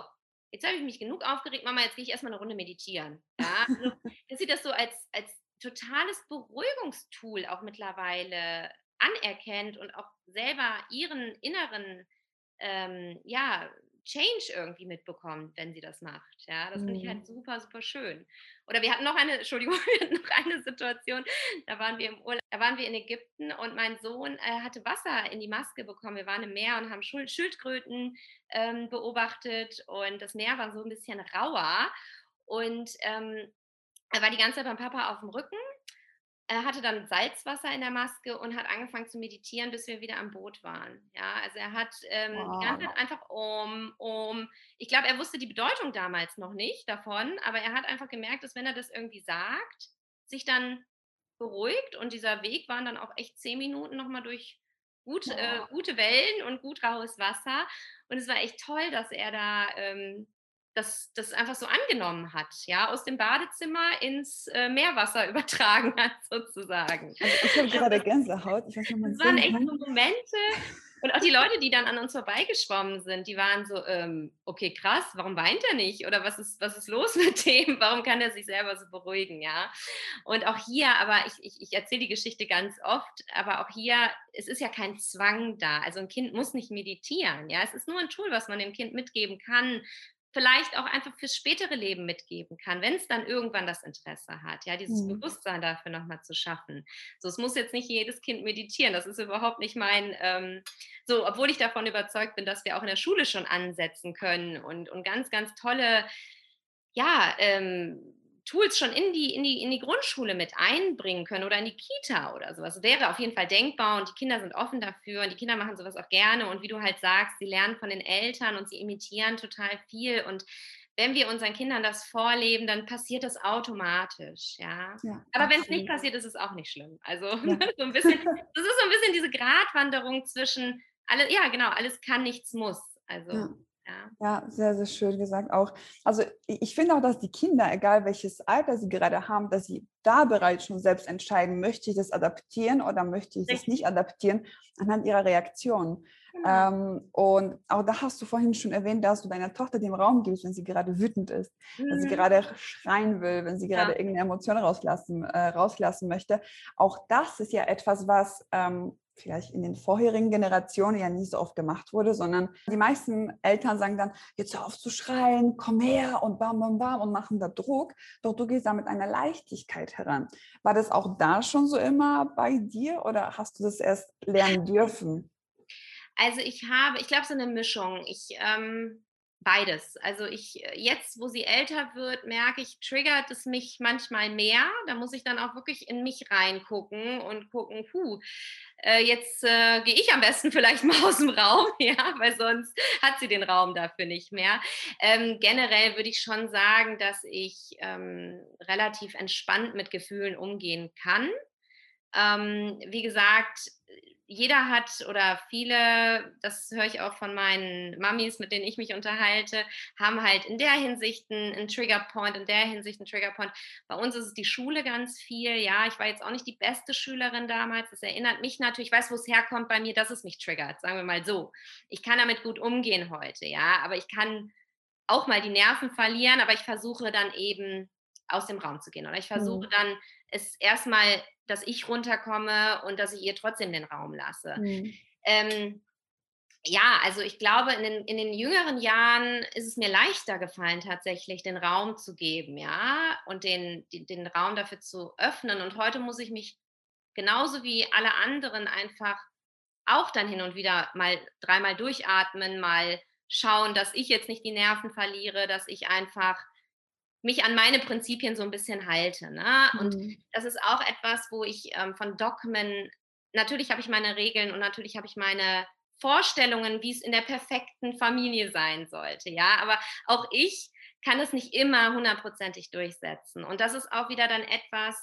jetzt habe ich mich genug aufgeregt, Mama, jetzt gehe ich erstmal eine Runde meditieren. Ja, also, dass sie das so als, als totales Beruhigungstool auch mittlerweile anerkennt und auch selber ihren inneren ähm, ja, Change irgendwie mitbekommt, wenn sie das macht. Ja, das finde ich halt mhm. super, super schön. Oder wir hatten noch eine, Entschuldigung, wir hatten noch eine Situation, da waren wir im Urlaub, da waren wir in Ägypten und mein Sohn äh, hatte Wasser in die Maske bekommen. Wir waren im Meer und haben Schildkröten ähm, beobachtet und das Meer war so ein bisschen rauer. Und ähm, er war die ganze Zeit beim Papa auf dem Rücken. Er hatte dann Salzwasser in der Maske und hat angefangen zu meditieren, bis wir wieder am Boot waren. Ja, also er hat ähm, wow. die ganze Zeit einfach um, um. Ich glaube, er wusste die Bedeutung damals noch nicht davon, aber er hat einfach gemerkt, dass wenn er das irgendwie sagt, sich dann beruhigt und dieser Weg waren dann auch echt zehn Minuten nochmal durch gut, äh, gute Wellen und gut raues Wasser. Und es war echt toll, dass er da ähm, das, das einfach so angenommen hat, ja, aus dem Badezimmer ins äh, Meerwasser übertragen hat, sozusagen. Also ich habe gerade Gänsehaut. Ich weiß nicht, das waren echt so Momente. Und auch die Leute, die dann an uns vorbeigeschwommen sind, die waren so, ähm, okay, krass, warum weint er nicht? Oder was ist, was ist los mit dem? Warum kann er sich selber so beruhigen, ja? Und auch hier, aber ich, ich, ich erzähle die Geschichte ganz oft, aber auch hier, es ist ja kein Zwang da. Also ein Kind muss nicht meditieren, ja? Es ist nur ein Tool, was man dem Kind mitgeben kann, vielleicht auch einfach fürs spätere Leben mitgeben kann, wenn es dann irgendwann das Interesse hat, ja, dieses mhm. Bewusstsein dafür nochmal zu schaffen. So, es muss jetzt nicht jedes Kind meditieren, das ist überhaupt nicht mein, ähm, so, obwohl ich davon überzeugt bin, dass wir auch in der Schule schon ansetzen können und, und ganz, ganz tolle, ja, ähm, Tools schon in die, in, die, in die Grundschule mit einbringen können oder in die Kita oder sowas. Wäre auf jeden Fall denkbar und die Kinder sind offen dafür und die Kinder machen sowas auch gerne. Und wie du halt sagst, sie lernen von den Eltern und sie imitieren total viel. Und wenn wir unseren Kindern das vorleben, dann passiert das automatisch, ja. ja Aber wenn es nicht passiert, ist es auch nicht schlimm. Also ja. so ein bisschen, das ist so ein bisschen diese Gratwanderung zwischen alle, ja genau, alles kann, nichts muss. Also. Ja. Ja. ja, sehr, sehr schön gesagt auch. Also ich finde auch, dass die Kinder, egal welches Alter sie gerade haben, dass sie da bereits schon selbst entscheiden, möchte ich das adaptieren oder möchte ich das nicht adaptieren, anhand ihrer Reaktion. Genau. Ähm, und auch da hast du vorhin schon erwähnt, dass du deiner Tochter den Raum gibst, wenn sie gerade wütend ist, mhm. wenn sie mhm. gerade schreien will, wenn sie gerade ja. irgendeine Emotion rauslassen, äh, rauslassen möchte. Auch das ist ja etwas, was ähm, vielleicht in den vorherigen Generationen ja nicht so oft gemacht wurde, sondern die meisten Eltern sagen dann, jetzt hör auf zu schreien, komm her und bam, bam, bam und machen da Druck. Doch du gehst da mit einer Leichtigkeit heran. War das auch da schon so immer bei dir oder hast du das erst lernen dürfen? Also ich habe, ich glaube, so eine Mischung. Ich ähm, beides. Also ich äh, jetzt, wo sie älter wird, merke ich, triggert es mich manchmal mehr. Da muss ich dann auch wirklich in mich reingucken und gucken, puh, äh, jetzt äh, gehe ich am besten vielleicht mal aus dem Raum, ja, weil sonst hat sie den Raum dafür nicht mehr. Ähm, generell würde ich schon sagen, dass ich ähm, relativ entspannt mit Gefühlen umgehen kann. Ähm, wie gesagt, jeder hat oder viele, das höre ich auch von meinen Mamis, mit denen ich mich unterhalte, haben halt in der Hinsicht einen, Triggerpoint, in der Hinsicht einen Triggerpoint. Bei uns ist es die Schule ganz viel. Ja, ich war jetzt auch nicht die beste Schülerin damals. Das erinnert mich natürlich, ich weiß, wo es herkommt bei mir, dass es mich triggert, sagen wir mal so. Ich kann damit gut umgehen heute, ja, aber ich kann auch mal die Nerven verlieren, aber ich versuche dann eben aus dem Raum zu gehen. Oder ich versuche mhm. dann es erstmal, dass ich runterkomme und dass ich ihr trotzdem den Raum lasse. Mhm. Ähm, ja, also ich glaube, in den, in den jüngeren Jahren ist es mir leichter gefallen, tatsächlich den Raum zu geben, ja, und den, den, den Raum dafür zu öffnen. Und heute muss ich mich genauso wie alle anderen einfach auch dann hin und wieder mal dreimal durchatmen, mal schauen, dass ich jetzt nicht die Nerven verliere, dass ich einfach mich an meine Prinzipien so ein bisschen halte. Ne? Und mhm. das ist auch etwas, wo ich ähm, von Dogmen, natürlich habe ich meine Regeln und natürlich habe ich meine Vorstellungen, wie es in der perfekten Familie sein sollte. Ja, aber auch ich kann es nicht immer hundertprozentig durchsetzen. Und das ist auch wieder dann etwas,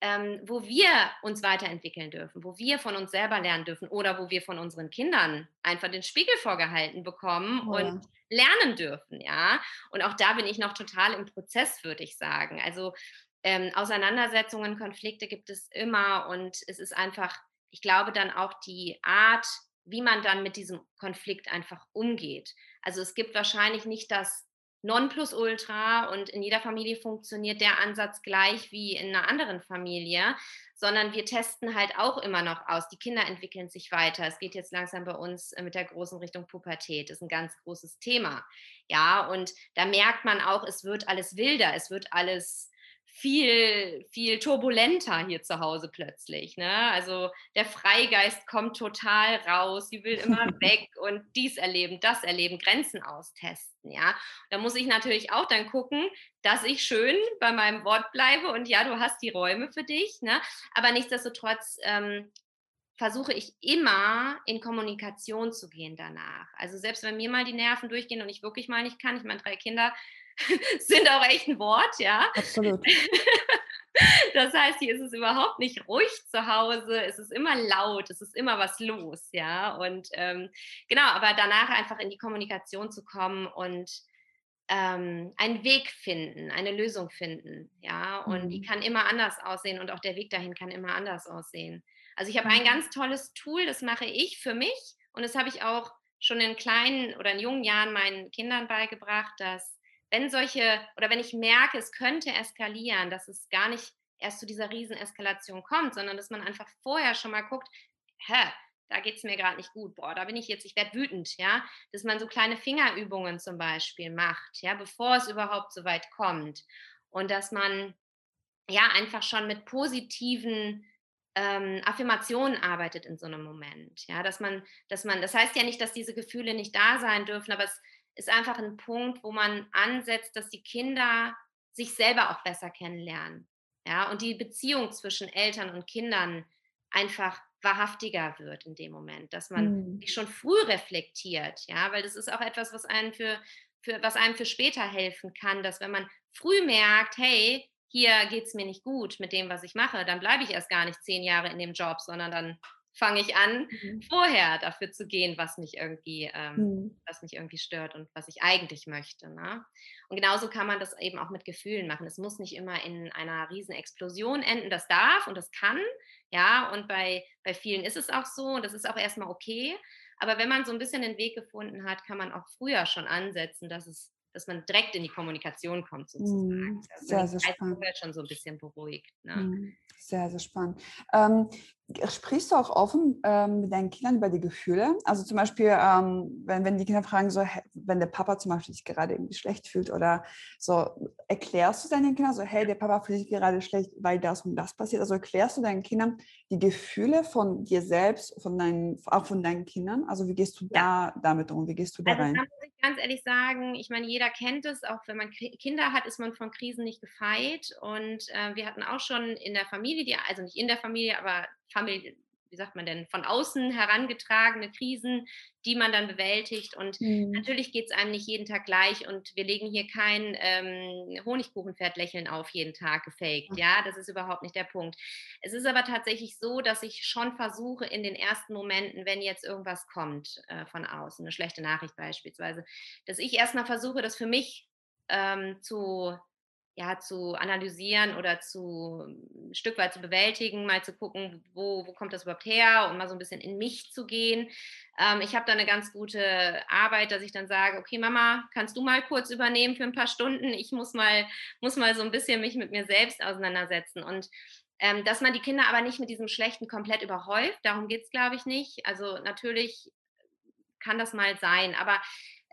ähm, wo wir uns weiterentwickeln dürfen, wo wir von uns selber lernen dürfen oder wo wir von unseren Kindern einfach den Spiegel vorgehalten bekommen oh, und lernen dürfen, ja. Und auch da bin ich noch total im Prozess, würde ich sagen. Also ähm, Auseinandersetzungen, Konflikte gibt es immer und es ist einfach, ich glaube dann auch die Art, wie man dann mit diesem Konflikt einfach umgeht. Also es gibt wahrscheinlich nicht das Nonplusultra und in jeder Familie funktioniert der Ansatz gleich wie in einer anderen Familie, sondern wir testen halt auch immer noch aus. Die Kinder entwickeln sich weiter. Es geht jetzt langsam bei uns äh, mit der großen Richtung Pubertät. Das ist ein ganz großes Thema. Ja, und da merkt man auch, es wird alles wilder, es wird alles viel, viel turbulenter hier zu Hause plötzlich. Ne? Also der Freigeist kommt total raus, sie will immer weg und dies erleben, das erleben, Grenzen austesten. Ja, da muss ich natürlich auch dann gucken, dass ich schön bei meinem Wort bleibe und ja, du hast die Räume für dich. Ne? Aber nichtsdestotrotz ähm, versuche ich immer in Kommunikation zu gehen danach. Also selbst wenn mir mal die Nerven durchgehen und ich wirklich mal nicht kann, ich meine, drei Kinder sind auch echt ein Wort, ja. Absolut. Das heißt, hier ist es überhaupt nicht ruhig zu Hause, es ist immer laut, es ist immer was los, ja. Und ähm, genau, aber danach einfach in die Kommunikation zu kommen und ähm, einen Weg finden, eine Lösung finden, ja. Und mhm. die kann immer anders aussehen und auch der Weg dahin kann immer anders aussehen. Also ich habe ein mhm. ganz tolles Tool, das mache ich für mich und das habe ich auch schon in kleinen oder in jungen Jahren meinen Kindern beigebracht, dass wenn solche oder wenn ich merke, es könnte eskalieren, dass es gar nicht erst zu dieser Rieseneskalation kommt, sondern dass man einfach vorher schon mal guckt, hä, da geht es mir gerade nicht gut, boah, da bin ich jetzt, ich werde wütend, ja, dass man so kleine Fingerübungen zum Beispiel macht, ja, bevor es überhaupt so weit kommt. Und dass man ja einfach schon mit positiven ähm, Affirmationen arbeitet in so einem Moment, ja, dass man, dass man, das heißt ja nicht, dass diese Gefühle nicht da sein dürfen, aber es ist einfach ein Punkt, wo man ansetzt, dass die Kinder sich selber auch besser kennenlernen. Ja, und die Beziehung zwischen Eltern und Kindern einfach wahrhaftiger wird in dem Moment, dass man mhm. sich schon früh reflektiert, ja, weil das ist auch etwas, was einem für, für, was einem für später helfen kann, dass wenn man früh merkt, hey, hier geht es mir nicht gut mit dem, was ich mache, dann bleibe ich erst gar nicht zehn Jahre in dem Job, sondern dann fange ich an, mhm. vorher dafür zu gehen, was mich irgendwie, ähm, mhm. was mich irgendwie stört und was ich eigentlich möchte. Ne? Und genauso kann man das eben auch mit Gefühlen machen. Es muss nicht immer in einer riesen Explosion enden. Das darf und das kann, ja. Und bei, bei vielen ist es auch so und das ist auch erstmal okay. Aber wenn man so ein bisschen den Weg gefunden hat, kann man auch früher schon ansetzen, dass es dass man direkt in die Kommunikation kommt sozusagen. Mhm. Sehr, sehr spannend. schon so ein bisschen beruhigt. Ne? Mhm. Sehr, sehr spannend. Ähm, sprichst du auch offen ähm, mit deinen Kindern über die Gefühle? Also zum Beispiel, ähm, wenn, wenn die Kinder fragen, so, wenn der Papa zum Beispiel sich gerade irgendwie schlecht fühlt oder so, erklärst du deinen Kindern so, hey, der Papa fühlt sich gerade schlecht, weil das und das passiert? Also erklärst du deinen Kindern die Gefühle von dir selbst, von deinen, auch von deinen Kindern? Also wie gehst du ja. da damit um? Wie gehst du da also, rein? Da muss ich ganz ehrlich sagen, ich meine, jeder kennt es, auch wenn man Kinder hat, ist man von Krisen nicht gefeit. Und äh, wir hatten auch schon in der Familie, die, also nicht in der Familie, aber Familie, wie sagt man denn, von außen herangetragene Krisen, die man dann bewältigt. Und mhm. natürlich geht es einem nicht jeden Tag gleich und wir legen hier kein ähm, Honigkuchenpferd-Lächeln auf jeden Tag gefaked. Ja, das ist überhaupt nicht der Punkt. Es ist aber tatsächlich so, dass ich schon versuche, in den ersten Momenten, wenn jetzt irgendwas kommt äh, von außen, eine schlechte Nachricht beispielsweise, dass ich erstmal versuche, das für mich ähm, zu ja, zu analysieren oder zu ein Stück weit zu bewältigen, mal zu gucken, wo, wo kommt das überhaupt her und mal so ein bisschen in mich zu gehen. Ähm, ich habe da eine ganz gute Arbeit, dass ich dann sage, okay, Mama, kannst du mal kurz übernehmen für ein paar Stunden? Ich muss mal, muss mal so ein bisschen mich mit mir selbst auseinandersetzen. Und ähm, dass man die Kinder aber nicht mit diesem Schlechten komplett überhäuft, darum geht es, glaube ich, nicht. Also natürlich kann das mal sein, aber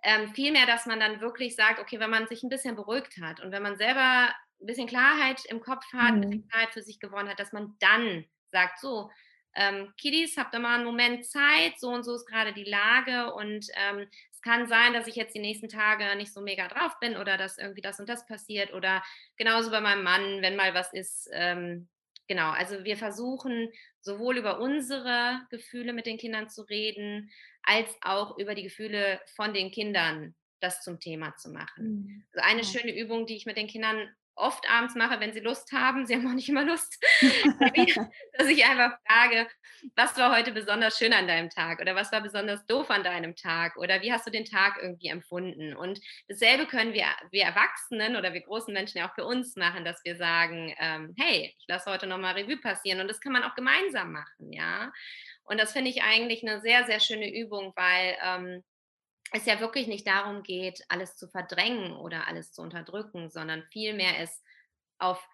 ähm, vielmehr, dass man dann wirklich sagt, okay, wenn man sich ein bisschen beruhigt hat und wenn man selber ein bisschen Klarheit im Kopf hat, ein bisschen mhm. Klarheit für sich gewonnen hat, dass man dann sagt, so, ähm, Kiddies, habt ihr mal einen Moment Zeit, so und so ist gerade die Lage und ähm, es kann sein, dass ich jetzt die nächsten Tage nicht so mega drauf bin oder dass irgendwie das und das passiert oder genauso bei meinem Mann, wenn mal was ist. Ähm, genau, also wir versuchen sowohl über unsere Gefühle mit den Kindern zu reden, als auch über die Gefühle von den Kindern das zum Thema zu machen. Mhm. Also eine ja. schöne Übung, die ich mit den Kindern oft abends mache, wenn sie Lust haben, sie haben auch nicht immer Lust, dass ich einfach frage, was war heute besonders schön an deinem Tag oder was war besonders doof an deinem Tag oder wie hast du den Tag irgendwie empfunden? Und dasselbe können wir, wir Erwachsenen oder wir großen Menschen ja auch für uns machen, dass wir sagen, ähm, hey, ich lasse heute nochmal Revue passieren und das kann man auch gemeinsam machen, ja. Und das finde ich eigentlich eine sehr, sehr schöne Übung, weil ähm, es ja wirklich nicht darum geht, alles zu verdrängen oder alles zu unterdrücken, sondern vielmehr es auf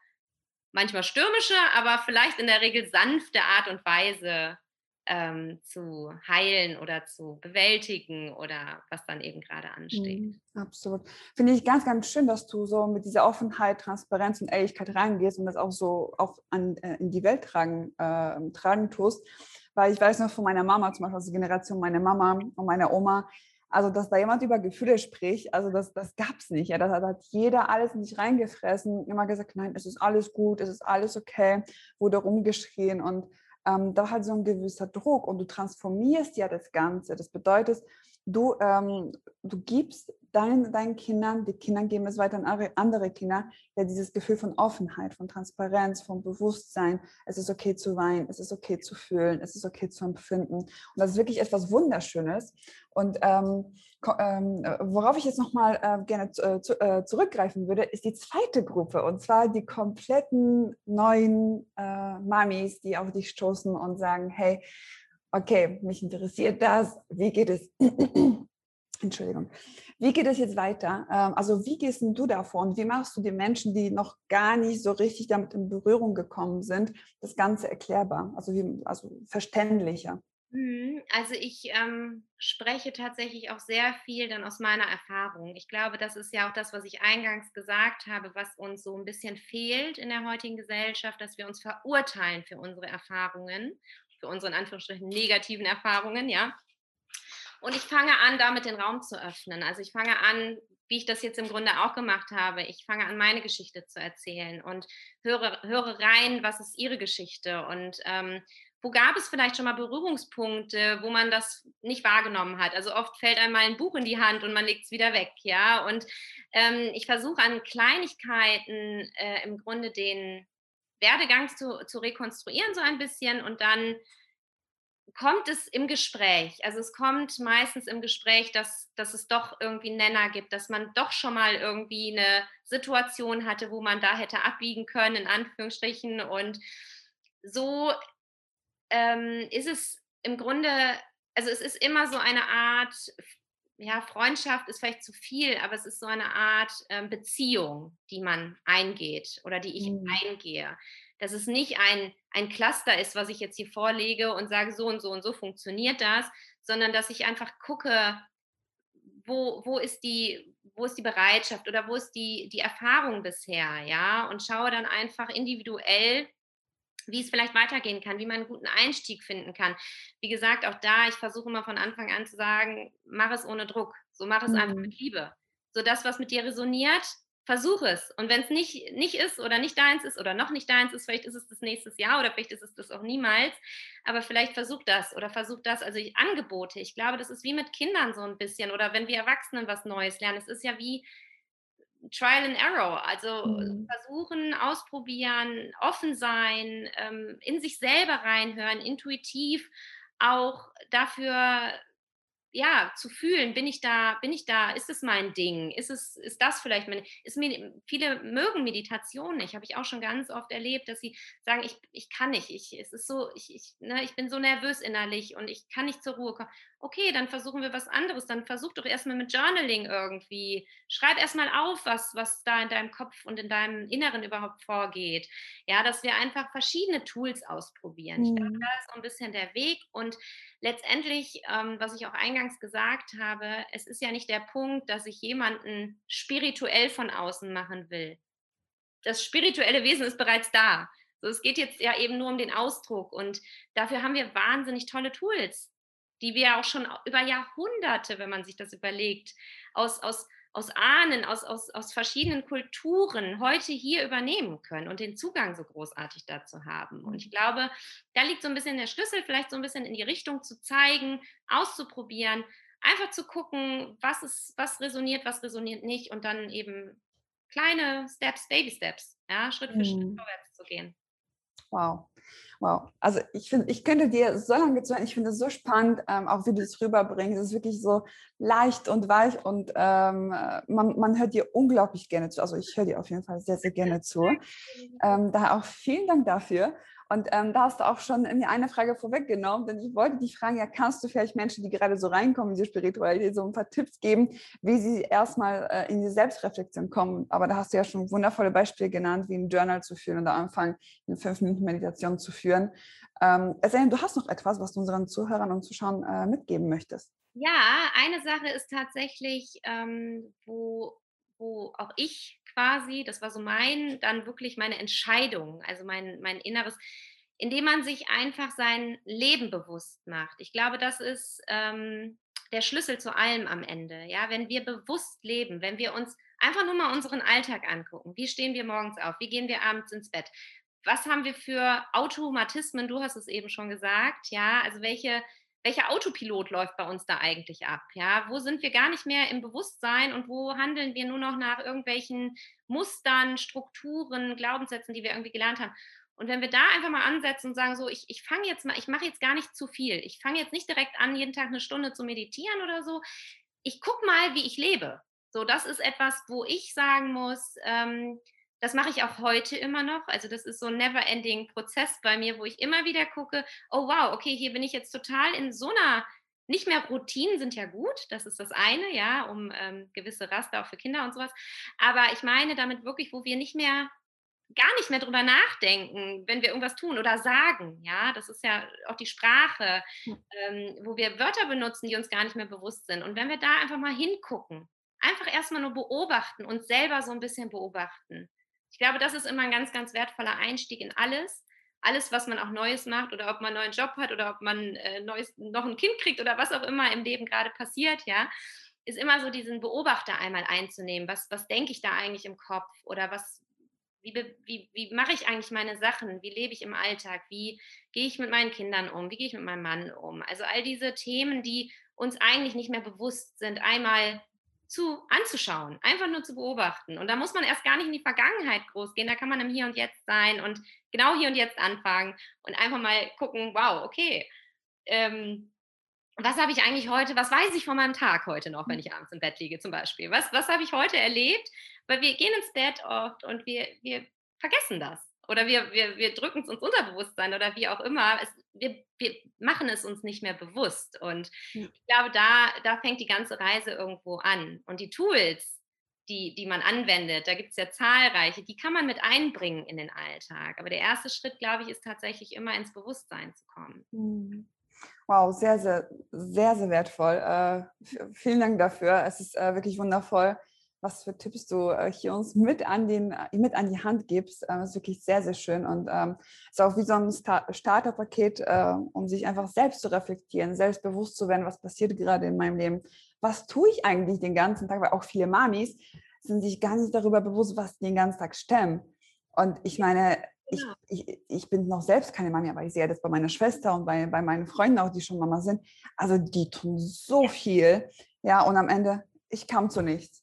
manchmal stürmische, aber vielleicht in der Regel sanfte Art und Weise ähm, zu heilen oder zu bewältigen oder was dann eben gerade ansteht. Mhm, absolut. Finde ich ganz, ganz schön, dass du so mit dieser Offenheit, Transparenz und Ehrlichkeit reingehst und das auch so auch an, äh, in die Welt tragen, äh, tragen tust. Weil ich weiß noch von meiner Mama, zum Beispiel aus der Generation meiner Mama und meiner Oma, also dass da jemand über Gefühle spricht, also das, das gab es nicht. Ja, das hat jeder alles in sich reingefressen, immer gesagt, nein, es ist alles gut, es ist alles okay, wurde rumgeschrien und ähm, da hat so ein gewisser Druck und du transformierst ja das Ganze. Das bedeutet, du, ähm, du gibst deinen, deinen Kindern, die Kinder geben es weiter an andere Kinder, ja dieses Gefühl von Offenheit, von Transparenz, von Bewusstsein. Es ist okay zu weinen, es ist okay zu fühlen, es ist okay zu empfinden. Und das ist wirklich etwas Wunderschönes. Und ähm, ähm, worauf ich jetzt nochmal äh, gerne äh, zu, äh, zurückgreifen würde, ist die zweite Gruppe. Und zwar die kompletten neuen äh, Mamis, die auf dich stoßen und sagen, hey, okay, mich interessiert das, wie geht es? Entschuldigung. Wie geht es jetzt weiter? Ähm, also wie gehst du davor und wie machst du den Menschen, die noch gar nicht so richtig damit in Berührung gekommen sind, das Ganze erklärbar, also, wie, also verständlicher? Mhm, also ich ähm, spreche tatsächlich auch sehr viel dann aus meiner Erfahrung. Ich glaube, das ist ja auch das, was ich eingangs gesagt habe, was uns so ein bisschen fehlt in der heutigen Gesellschaft, dass wir uns verurteilen für unsere Erfahrungen für unsere in Anführungsstrichen negativen Erfahrungen, ja. Und ich fange an, damit den Raum zu öffnen. Also ich fange an, wie ich das jetzt im Grunde auch gemacht habe. Ich fange an, meine Geschichte zu erzählen und höre, höre rein, was ist ihre Geschichte und ähm, wo gab es vielleicht schon mal Berührungspunkte, wo man das nicht wahrgenommen hat? Also oft fällt einmal ein Buch in die Hand und man legt es wieder weg, ja. Und ähm, ich versuche an Kleinigkeiten äh, im Grunde den, Werdegang zu, zu rekonstruieren, so ein bisschen. Und dann kommt es im Gespräch. Also es kommt meistens im Gespräch, dass, dass es doch irgendwie einen Nenner gibt, dass man doch schon mal irgendwie eine Situation hatte, wo man da hätte abbiegen können, in Anführungsstrichen. Und so ähm, ist es im Grunde, also es ist immer so eine Art, ja, Freundschaft ist vielleicht zu viel, aber es ist so eine Art äh, Beziehung, die man eingeht oder die ich mhm. eingehe. Dass es nicht ein, ein Cluster ist, was ich jetzt hier vorlege und sage, so und so und so funktioniert das, sondern dass ich einfach gucke, wo, wo, ist, die, wo ist die Bereitschaft oder wo ist die, die Erfahrung bisher, ja, und schaue dann einfach individuell, wie es vielleicht weitergehen kann, wie man einen guten Einstieg finden kann. Wie gesagt, auch da, ich versuche immer von Anfang an zu sagen, mach es ohne Druck. So mach es mhm. einfach mit Liebe. So das, was mit dir resoniert, versuch es. Und wenn es nicht, nicht ist oder nicht deins ist oder noch nicht deins ist, vielleicht ist es das nächstes Jahr oder vielleicht ist es das auch niemals. Aber vielleicht versuch das oder versuch das. Also ich, Angebote, ich glaube, das ist wie mit Kindern so ein bisschen oder wenn wir Erwachsenen was Neues lernen. Es ist ja wie Trial and Error. Also mhm. versuchen, ausprobieren, offen sein, ähm, in sich selber reinhören, intuitiv auch dafür ja, zu fühlen, bin ich da, bin ich da, ist es mein Ding? Ist es, ist das vielleicht mein, ist mir, viele mögen Meditation nicht, habe ich auch schon ganz oft erlebt, dass sie sagen, ich, ich kann nicht, ich, es ist so, ich, ich, ne, ich bin so nervös innerlich und ich kann nicht zur Ruhe kommen. Okay, dann versuchen wir was anderes, dann versuch doch erstmal mit Journaling irgendwie, schreib erstmal auf, was, was da in deinem Kopf und in deinem Inneren überhaupt vorgeht. Ja, dass wir einfach verschiedene Tools ausprobieren. Mhm. Ich glaube, da ist so ein bisschen der Weg und letztendlich, ähm, was ich auch eingangs gesagt habe, es ist ja nicht der Punkt, dass ich jemanden spirituell von außen machen will. Das spirituelle Wesen ist bereits da. So, es geht jetzt ja eben nur um den Ausdruck und dafür haben wir wahnsinnig tolle Tools, die wir auch schon über Jahrhunderte, wenn man sich das überlegt, aus, aus aus Ahnen, aus, aus, aus verschiedenen Kulturen heute hier übernehmen können und den Zugang so großartig dazu haben. Und ich glaube, da liegt so ein bisschen der Schlüssel, vielleicht so ein bisschen in die Richtung zu zeigen, auszuprobieren, einfach zu gucken, was ist, was resoniert, was resoniert nicht und dann eben kleine Steps, Baby Steps, ja, Schritt für mhm. Schritt vorwärts zu gehen. Wow. Wow. Also ich finde, ich könnte dir so lange zuhören. Ich finde es so spannend, ähm, auch wie du es rüberbringst. Es ist wirklich so leicht und weich und ähm, man, man hört dir unglaublich gerne zu. Also ich höre dir auf jeden Fall sehr, sehr gerne zu. Ähm, daher auch vielen Dank dafür. Und ähm, da hast du auch schon mir eine Frage vorweggenommen, denn ich wollte dich fragen, ja, kannst du vielleicht Menschen, die gerade so reinkommen in die Spiritualität, so ein paar Tipps geben, wie sie erstmal äh, in die Selbstreflexion kommen? Aber da hast du ja schon wundervolle Beispiele genannt, wie ein Journal zu führen oder anfangen, eine fünf Minuten Meditation zu führen. Ähm, erzähl, du hast noch etwas, was du unseren Zuhörern und Zuschauern äh, mitgeben möchtest. Ja, eine Sache ist tatsächlich, ähm, wo, wo auch ich quasi, das war so mein, dann wirklich meine Entscheidung, also mein, mein Inneres, indem man sich einfach sein Leben bewusst macht. Ich glaube, das ist ähm, der Schlüssel zu allem am Ende. Ja, wenn wir bewusst leben, wenn wir uns einfach nur mal unseren Alltag angucken, wie stehen wir morgens auf, wie gehen wir abends ins Bett, was haben wir für Automatismen, du hast es eben schon gesagt, ja, also welche welcher Autopilot läuft bei uns da eigentlich ab? Ja, wo sind wir gar nicht mehr im Bewusstsein und wo handeln wir nur noch nach irgendwelchen Mustern, Strukturen, Glaubenssätzen, die wir irgendwie gelernt haben? Und wenn wir da einfach mal ansetzen und sagen, so, ich, ich fange jetzt mal, ich mache jetzt gar nicht zu viel. Ich fange jetzt nicht direkt an, jeden Tag eine Stunde zu meditieren oder so. Ich gucke mal, wie ich lebe. So, das ist etwas, wo ich sagen muss, ähm, das mache ich auch heute immer noch. Also das ist so ein never-ending Prozess bei mir, wo ich immer wieder gucke, oh wow, okay, hier bin ich jetzt total in so einer, nicht mehr Routinen sind ja gut, das ist das eine, ja, um ähm, gewisse Raster auch für Kinder und sowas. Aber ich meine damit wirklich, wo wir nicht mehr gar nicht mehr drüber nachdenken, wenn wir irgendwas tun oder sagen. Ja, das ist ja auch die Sprache, ähm, wo wir Wörter benutzen, die uns gar nicht mehr bewusst sind. Und wenn wir da einfach mal hingucken, einfach erstmal nur beobachten und selber so ein bisschen beobachten, ich glaube, das ist immer ein ganz, ganz wertvoller Einstieg in alles. Alles, was man auch Neues macht oder ob man einen neuen Job hat oder ob man äh, neues, noch ein Kind kriegt oder was auch immer im Leben gerade passiert, ja, ist immer so diesen Beobachter einmal einzunehmen. Was, was denke ich da eigentlich im Kopf oder was, wie, wie, wie mache ich eigentlich meine Sachen? Wie lebe ich im Alltag? Wie gehe ich mit meinen Kindern um? Wie gehe ich mit meinem Mann um? Also all diese Themen, die uns eigentlich nicht mehr bewusst sind, einmal zu anzuschauen, einfach nur zu beobachten. Und da muss man erst gar nicht in die Vergangenheit groß gehen, da kann man im Hier und Jetzt sein und genau hier und jetzt anfangen und einfach mal gucken, wow, okay, ähm, was habe ich eigentlich heute, was weiß ich von meinem Tag heute noch, wenn ich abends im Bett liege zum Beispiel? Was, was habe ich heute erlebt? Weil wir gehen ins Bett oft und wir, wir vergessen das. Oder wir, wir, wir drücken es uns Unterbewusstsein oder wie auch immer. Es, wir, wir machen es uns nicht mehr bewusst. Und ich glaube, da, da fängt die ganze Reise irgendwo an. Und die Tools, die, die man anwendet, da gibt es ja zahlreiche, die kann man mit einbringen in den Alltag. Aber der erste Schritt, glaube ich, ist tatsächlich immer ins Bewusstsein zu kommen. Mhm. Wow, sehr, sehr, sehr, sehr wertvoll. Äh, vielen Dank dafür. Es ist äh, wirklich wundervoll was für Tipps du äh, hier uns mit an, den, äh, mit an die Hand gibst. Ähm, ist wirklich sehr, sehr schön und ähm, ist auch wie so ein Star Starterpaket, äh, um sich einfach selbst zu reflektieren, selbstbewusst zu werden, was passiert gerade in meinem Leben. Was tue ich eigentlich den ganzen Tag? Weil auch viele Mamis sind sich gar nicht darüber bewusst, was die den ganzen Tag stemmen. Und ich meine, ich, genau. ich, ich bin noch selbst keine Mami, aber ich sehe das bei meiner Schwester und bei, bei meinen Freunden auch, die schon Mama sind. Also die tun so viel. Ja, und am Ende, ich kam zu nichts.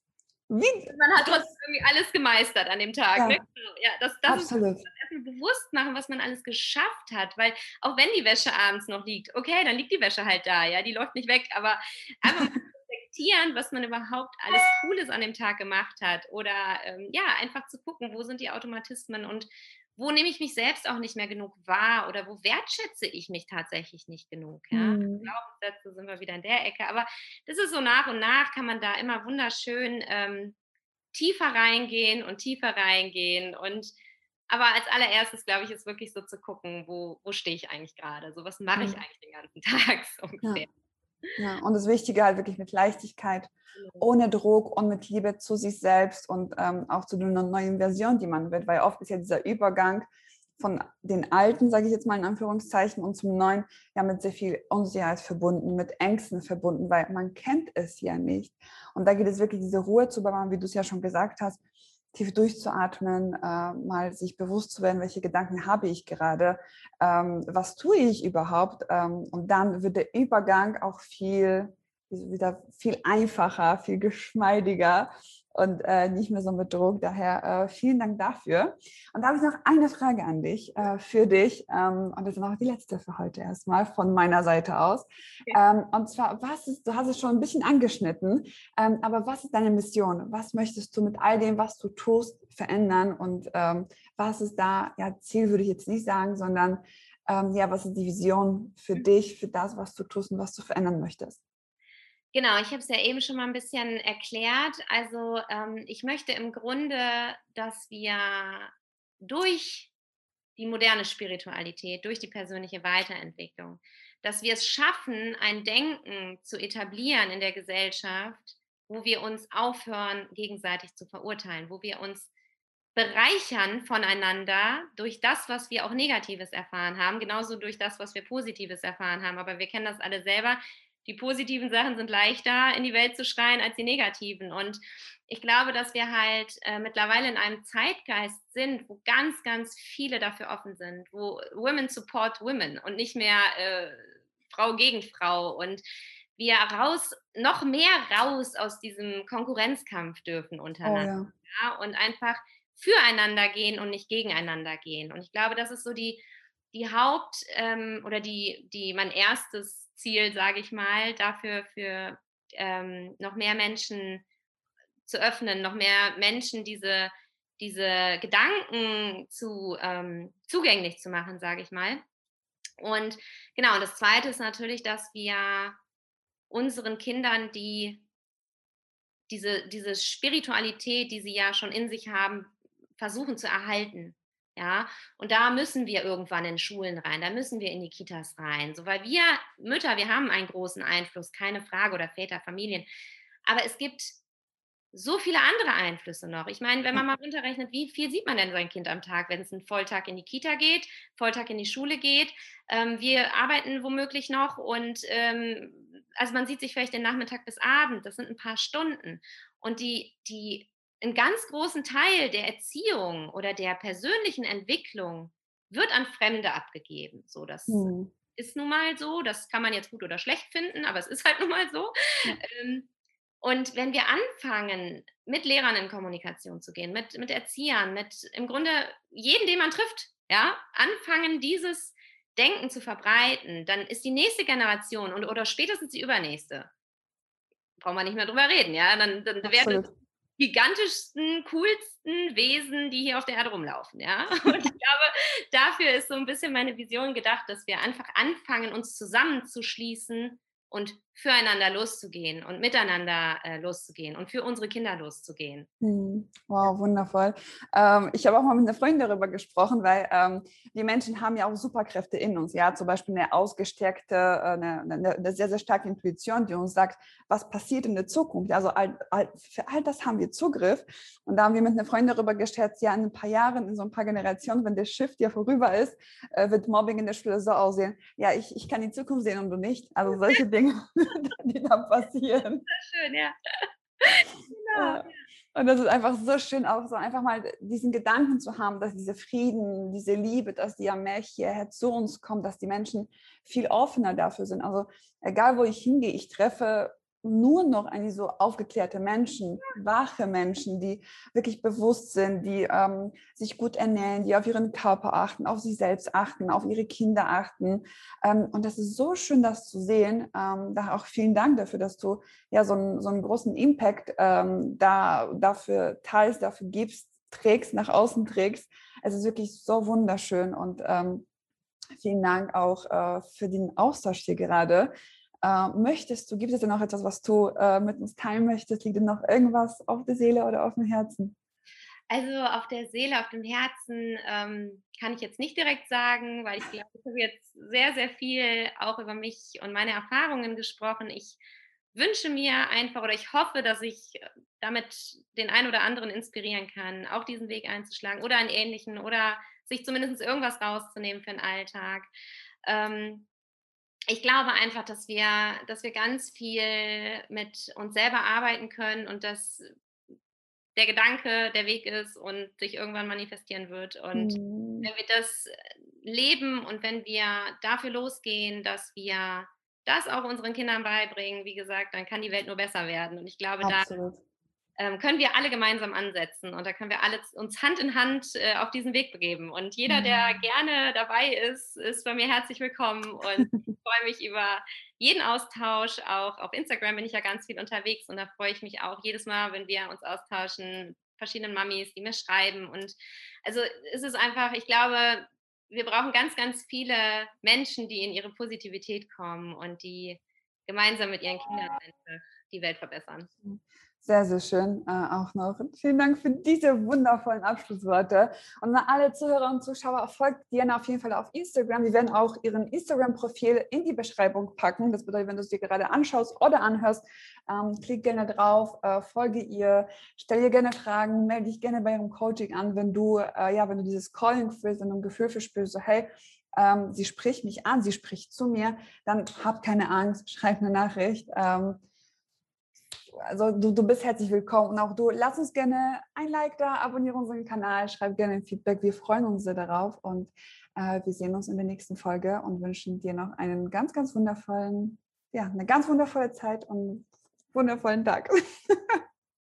Wie? Man hat trotzdem irgendwie alles gemeistert an dem Tag. Ja, ne? Genau. ja das, das Absolut. ist erstmal bewusst machen, was man alles geschafft hat. Weil auch wenn die Wäsche abends noch liegt, okay, dann liegt die Wäsche halt da, ja, die läuft nicht weg, aber einfach reflektieren, was man überhaupt alles Cooles an dem Tag gemacht hat. Oder ähm, ja, einfach zu gucken, wo sind die Automatismen und wo nehme ich mich selbst auch nicht mehr genug wahr oder wo wertschätze ich mich tatsächlich nicht genug. Ja? Mhm. Glaubenssätze sind wir wieder in der Ecke. Aber das ist so nach und nach, kann man da immer wunderschön ähm, tiefer reingehen und tiefer reingehen. Und aber als allererstes, glaube ich, ist wirklich so zu gucken, wo, wo stehe ich eigentlich gerade? So, was mache ich eigentlich den ganzen Tag so ungefähr. Ja. Ja, und das Wichtige halt wirklich mit Leichtigkeit, ohne Druck und mit Liebe zu sich selbst und ähm, auch zu einer neuen Version, die man wird, weil oft ist ja dieser Übergang von den Alten, sage ich jetzt mal in Anführungszeichen, und zum Neuen ja mit sehr viel Unsicherheit verbunden, mit Ängsten verbunden, weil man kennt es ja nicht. Und da geht es wirklich, diese Ruhe zu bewahren, wie du es ja schon gesagt hast, tief durchzuatmen, äh, mal sich bewusst zu werden, welche Gedanken habe ich gerade, ähm, was tue ich überhaupt. Ähm, und dann wird der Übergang auch viel, wieder viel einfacher, viel geschmeidiger und äh, nicht mehr so mit Druck. Daher äh, vielen Dank dafür. Und da habe ich noch eine Frage an dich, äh, für dich. Ähm, und das ist noch die letzte für heute erstmal von meiner Seite aus. Ja. Ähm, und zwar, was ist, du hast es schon ein bisschen angeschnitten, ähm, aber was ist deine Mission? Was möchtest du mit all dem, was du tust, verändern? Und ähm, was ist da, ja, Ziel würde ich jetzt nicht sagen, sondern ähm, ja, was ist die Vision für mhm. dich, für das, was du tust und was du verändern möchtest? Genau, ich habe es ja eben schon mal ein bisschen erklärt. Also ähm, ich möchte im Grunde, dass wir durch die moderne Spiritualität, durch die persönliche Weiterentwicklung, dass wir es schaffen, ein Denken zu etablieren in der Gesellschaft, wo wir uns aufhören, gegenseitig zu verurteilen, wo wir uns bereichern voneinander durch das, was wir auch Negatives erfahren haben, genauso durch das, was wir Positives erfahren haben. Aber wir kennen das alle selber die positiven Sachen sind leichter in die Welt zu schreien als die negativen. Und ich glaube, dass wir halt äh, mittlerweile in einem Zeitgeist sind, wo ganz, ganz viele dafür offen sind, wo Women support Women und nicht mehr äh, Frau gegen Frau und wir raus, noch mehr raus aus diesem Konkurrenzkampf dürfen untereinander oh, ja. Ja, und einfach füreinander gehen und nicht gegeneinander gehen. Und ich glaube, das ist so die, die Haupt- ähm, oder die, die mein erstes Ziel, sage ich mal, dafür für ähm, noch mehr Menschen zu öffnen, noch mehr Menschen diese, diese Gedanken zu, ähm, zugänglich zu machen, sage ich mal. Und genau, das Zweite ist natürlich, dass wir unseren Kindern die diese, diese Spiritualität, die sie ja schon in sich haben, versuchen zu erhalten. Ja, und da müssen wir irgendwann in Schulen rein, da müssen wir in die Kitas rein, so weil wir Mütter, wir haben einen großen Einfluss, keine Frage, oder Väter, Familien. Aber es gibt so viele andere Einflüsse noch. Ich meine, wenn man mal runterrechnet, wie viel sieht man denn sein Kind am Tag, wenn es einen Volltag in die Kita geht, Volltag in die Schule geht? Ähm, wir arbeiten womöglich noch und ähm, also man sieht sich vielleicht den Nachmittag bis Abend, das sind ein paar Stunden. Und die, die einen ganz großen Teil der Erziehung oder der persönlichen Entwicklung wird an Fremde abgegeben. So, das mhm. ist nun mal so. Das kann man jetzt gut oder schlecht finden, aber es ist halt nun mal so. Ähm, und wenn wir anfangen, mit Lehrern in Kommunikation zu gehen, mit, mit Erziehern, mit im Grunde jedem, den man trifft, ja, anfangen, dieses Denken zu verbreiten, dann ist die nächste Generation und oder spätestens die übernächste, brauchen wir nicht mehr drüber reden, ja, dann, dann werden gigantischsten, coolsten Wesen, die hier auf der Erde rumlaufen. Ja? Und ich glaube, dafür ist so ein bisschen meine Vision gedacht, dass wir einfach anfangen, uns zusammenzuschließen und füreinander loszugehen und miteinander äh, loszugehen und für unsere Kinder loszugehen. Mhm. Wow, wundervoll. Ähm, ich habe auch mal mit einer Freundin darüber gesprochen, weil ähm, die Menschen haben ja auch Superkräfte in uns. Ja, zum Beispiel eine ausgestärkte, äh, eine, eine, eine, sehr, sehr starke Intuition, die uns sagt, was passiert in der Zukunft. Also all, all, für all das haben wir Zugriff. Und da haben wir mit einer Freundin darüber geschätzt, ja, in ein paar Jahren, in so ein paar Generationen, wenn der Shift ja vorüber ist, äh, wird Mobbing in der Schule so aussehen. Ja, ich, ich kann die Zukunft sehen und du nicht. Also solche Dinge. die da passieren. Schön, ja. genau. Und das ist einfach so schön, auch so einfach mal diesen Gedanken zu haben, dass dieser Frieden, diese Liebe, dass die ja mehr hierher zu uns kommt, dass die Menschen viel offener dafür sind. Also egal, wo ich hingehe, ich treffe nur noch eigentlich so aufgeklärte Menschen, wache Menschen, die wirklich bewusst sind, die ähm, sich gut ernähren, die auf ihren Körper achten, auf sich selbst achten, auf ihre Kinder achten. Ähm, und das ist so schön, das zu sehen. Ähm, da auch vielen Dank dafür, dass du ja so einen, so einen großen Impact ähm, da, dafür teilst, dafür gibst, trägst, nach außen trägst. Es ist wirklich so wunderschön und ähm, vielen Dank auch äh, für den Austausch hier gerade. Äh, möchtest du, gibt es denn noch etwas, was du äh, mit uns teilen möchtest? Liegt dir noch irgendwas auf der Seele oder auf dem Herzen? Also auf der Seele, auf dem Herzen ähm, kann ich jetzt nicht direkt sagen, weil ich glaube, ich habe jetzt sehr, sehr viel auch über mich und meine Erfahrungen gesprochen. Ich wünsche mir einfach oder ich hoffe, dass ich damit den einen oder anderen inspirieren kann, auch diesen Weg einzuschlagen oder einen ähnlichen oder sich zumindest irgendwas rauszunehmen für den Alltag. Ähm, ich glaube einfach, dass wir, dass wir ganz viel mit uns selber arbeiten können und dass der Gedanke der Weg ist und sich irgendwann manifestieren wird. Und mhm. wenn wir das leben und wenn wir dafür losgehen, dass wir das auch unseren Kindern beibringen, wie gesagt, dann kann die Welt nur besser werden. Und ich glaube, Absolut. da können wir alle gemeinsam ansetzen und da können wir alle uns Hand in Hand äh, auf diesen Weg begeben. Und jeder, der mhm. gerne dabei ist, ist bei mir herzlich willkommen und ich freue mich über jeden Austausch. Auch auf Instagram bin ich ja ganz viel unterwegs und da freue ich mich auch jedes Mal, wenn wir uns austauschen, verschiedenen Mamis, die mir schreiben. Und also es ist einfach, ich glaube, wir brauchen ganz, ganz viele Menschen, die in ihre Positivität kommen und die gemeinsam mit ihren Kindern die Welt verbessern. Sehr, sehr schön äh, auch noch. Vielen Dank für diese wundervollen Abschlussworte. Und an alle Zuhörer und Zuschauer, folgt Diana auf jeden Fall auf Instagram. Wir werden auch ihren Instagram-Profil in die Beschreibung packen. Das bedeutet, wenn du es dir gerade anschaust oder anhörst, ähm, klick gerne drauf, äh, folge ihr, stell ihr gerne Fragen, melde dich gerne bei ihrem Coaching an, wenn du, äh, ja, wenn du dieses Calling fühlst und ein Gefühl verspürst, so hey, ähm, sie spricht mich an, sie spricht zu mir, dann hab keine Angst, schreib eine Nachricht. Ähm, also du, du bist herzlich willkommen und auch du lass uns gerne ein Like da, abonniere unseren Kanal, schreib gerne ein Feedback. Wir freuen uns sehr darauf und äh, wir sehen uns in der nächsten Folge und wünschen dir noch einen ganz, ganz wundervollen, ja, eine ganz wundervolle Zeit und wundervollen Tag.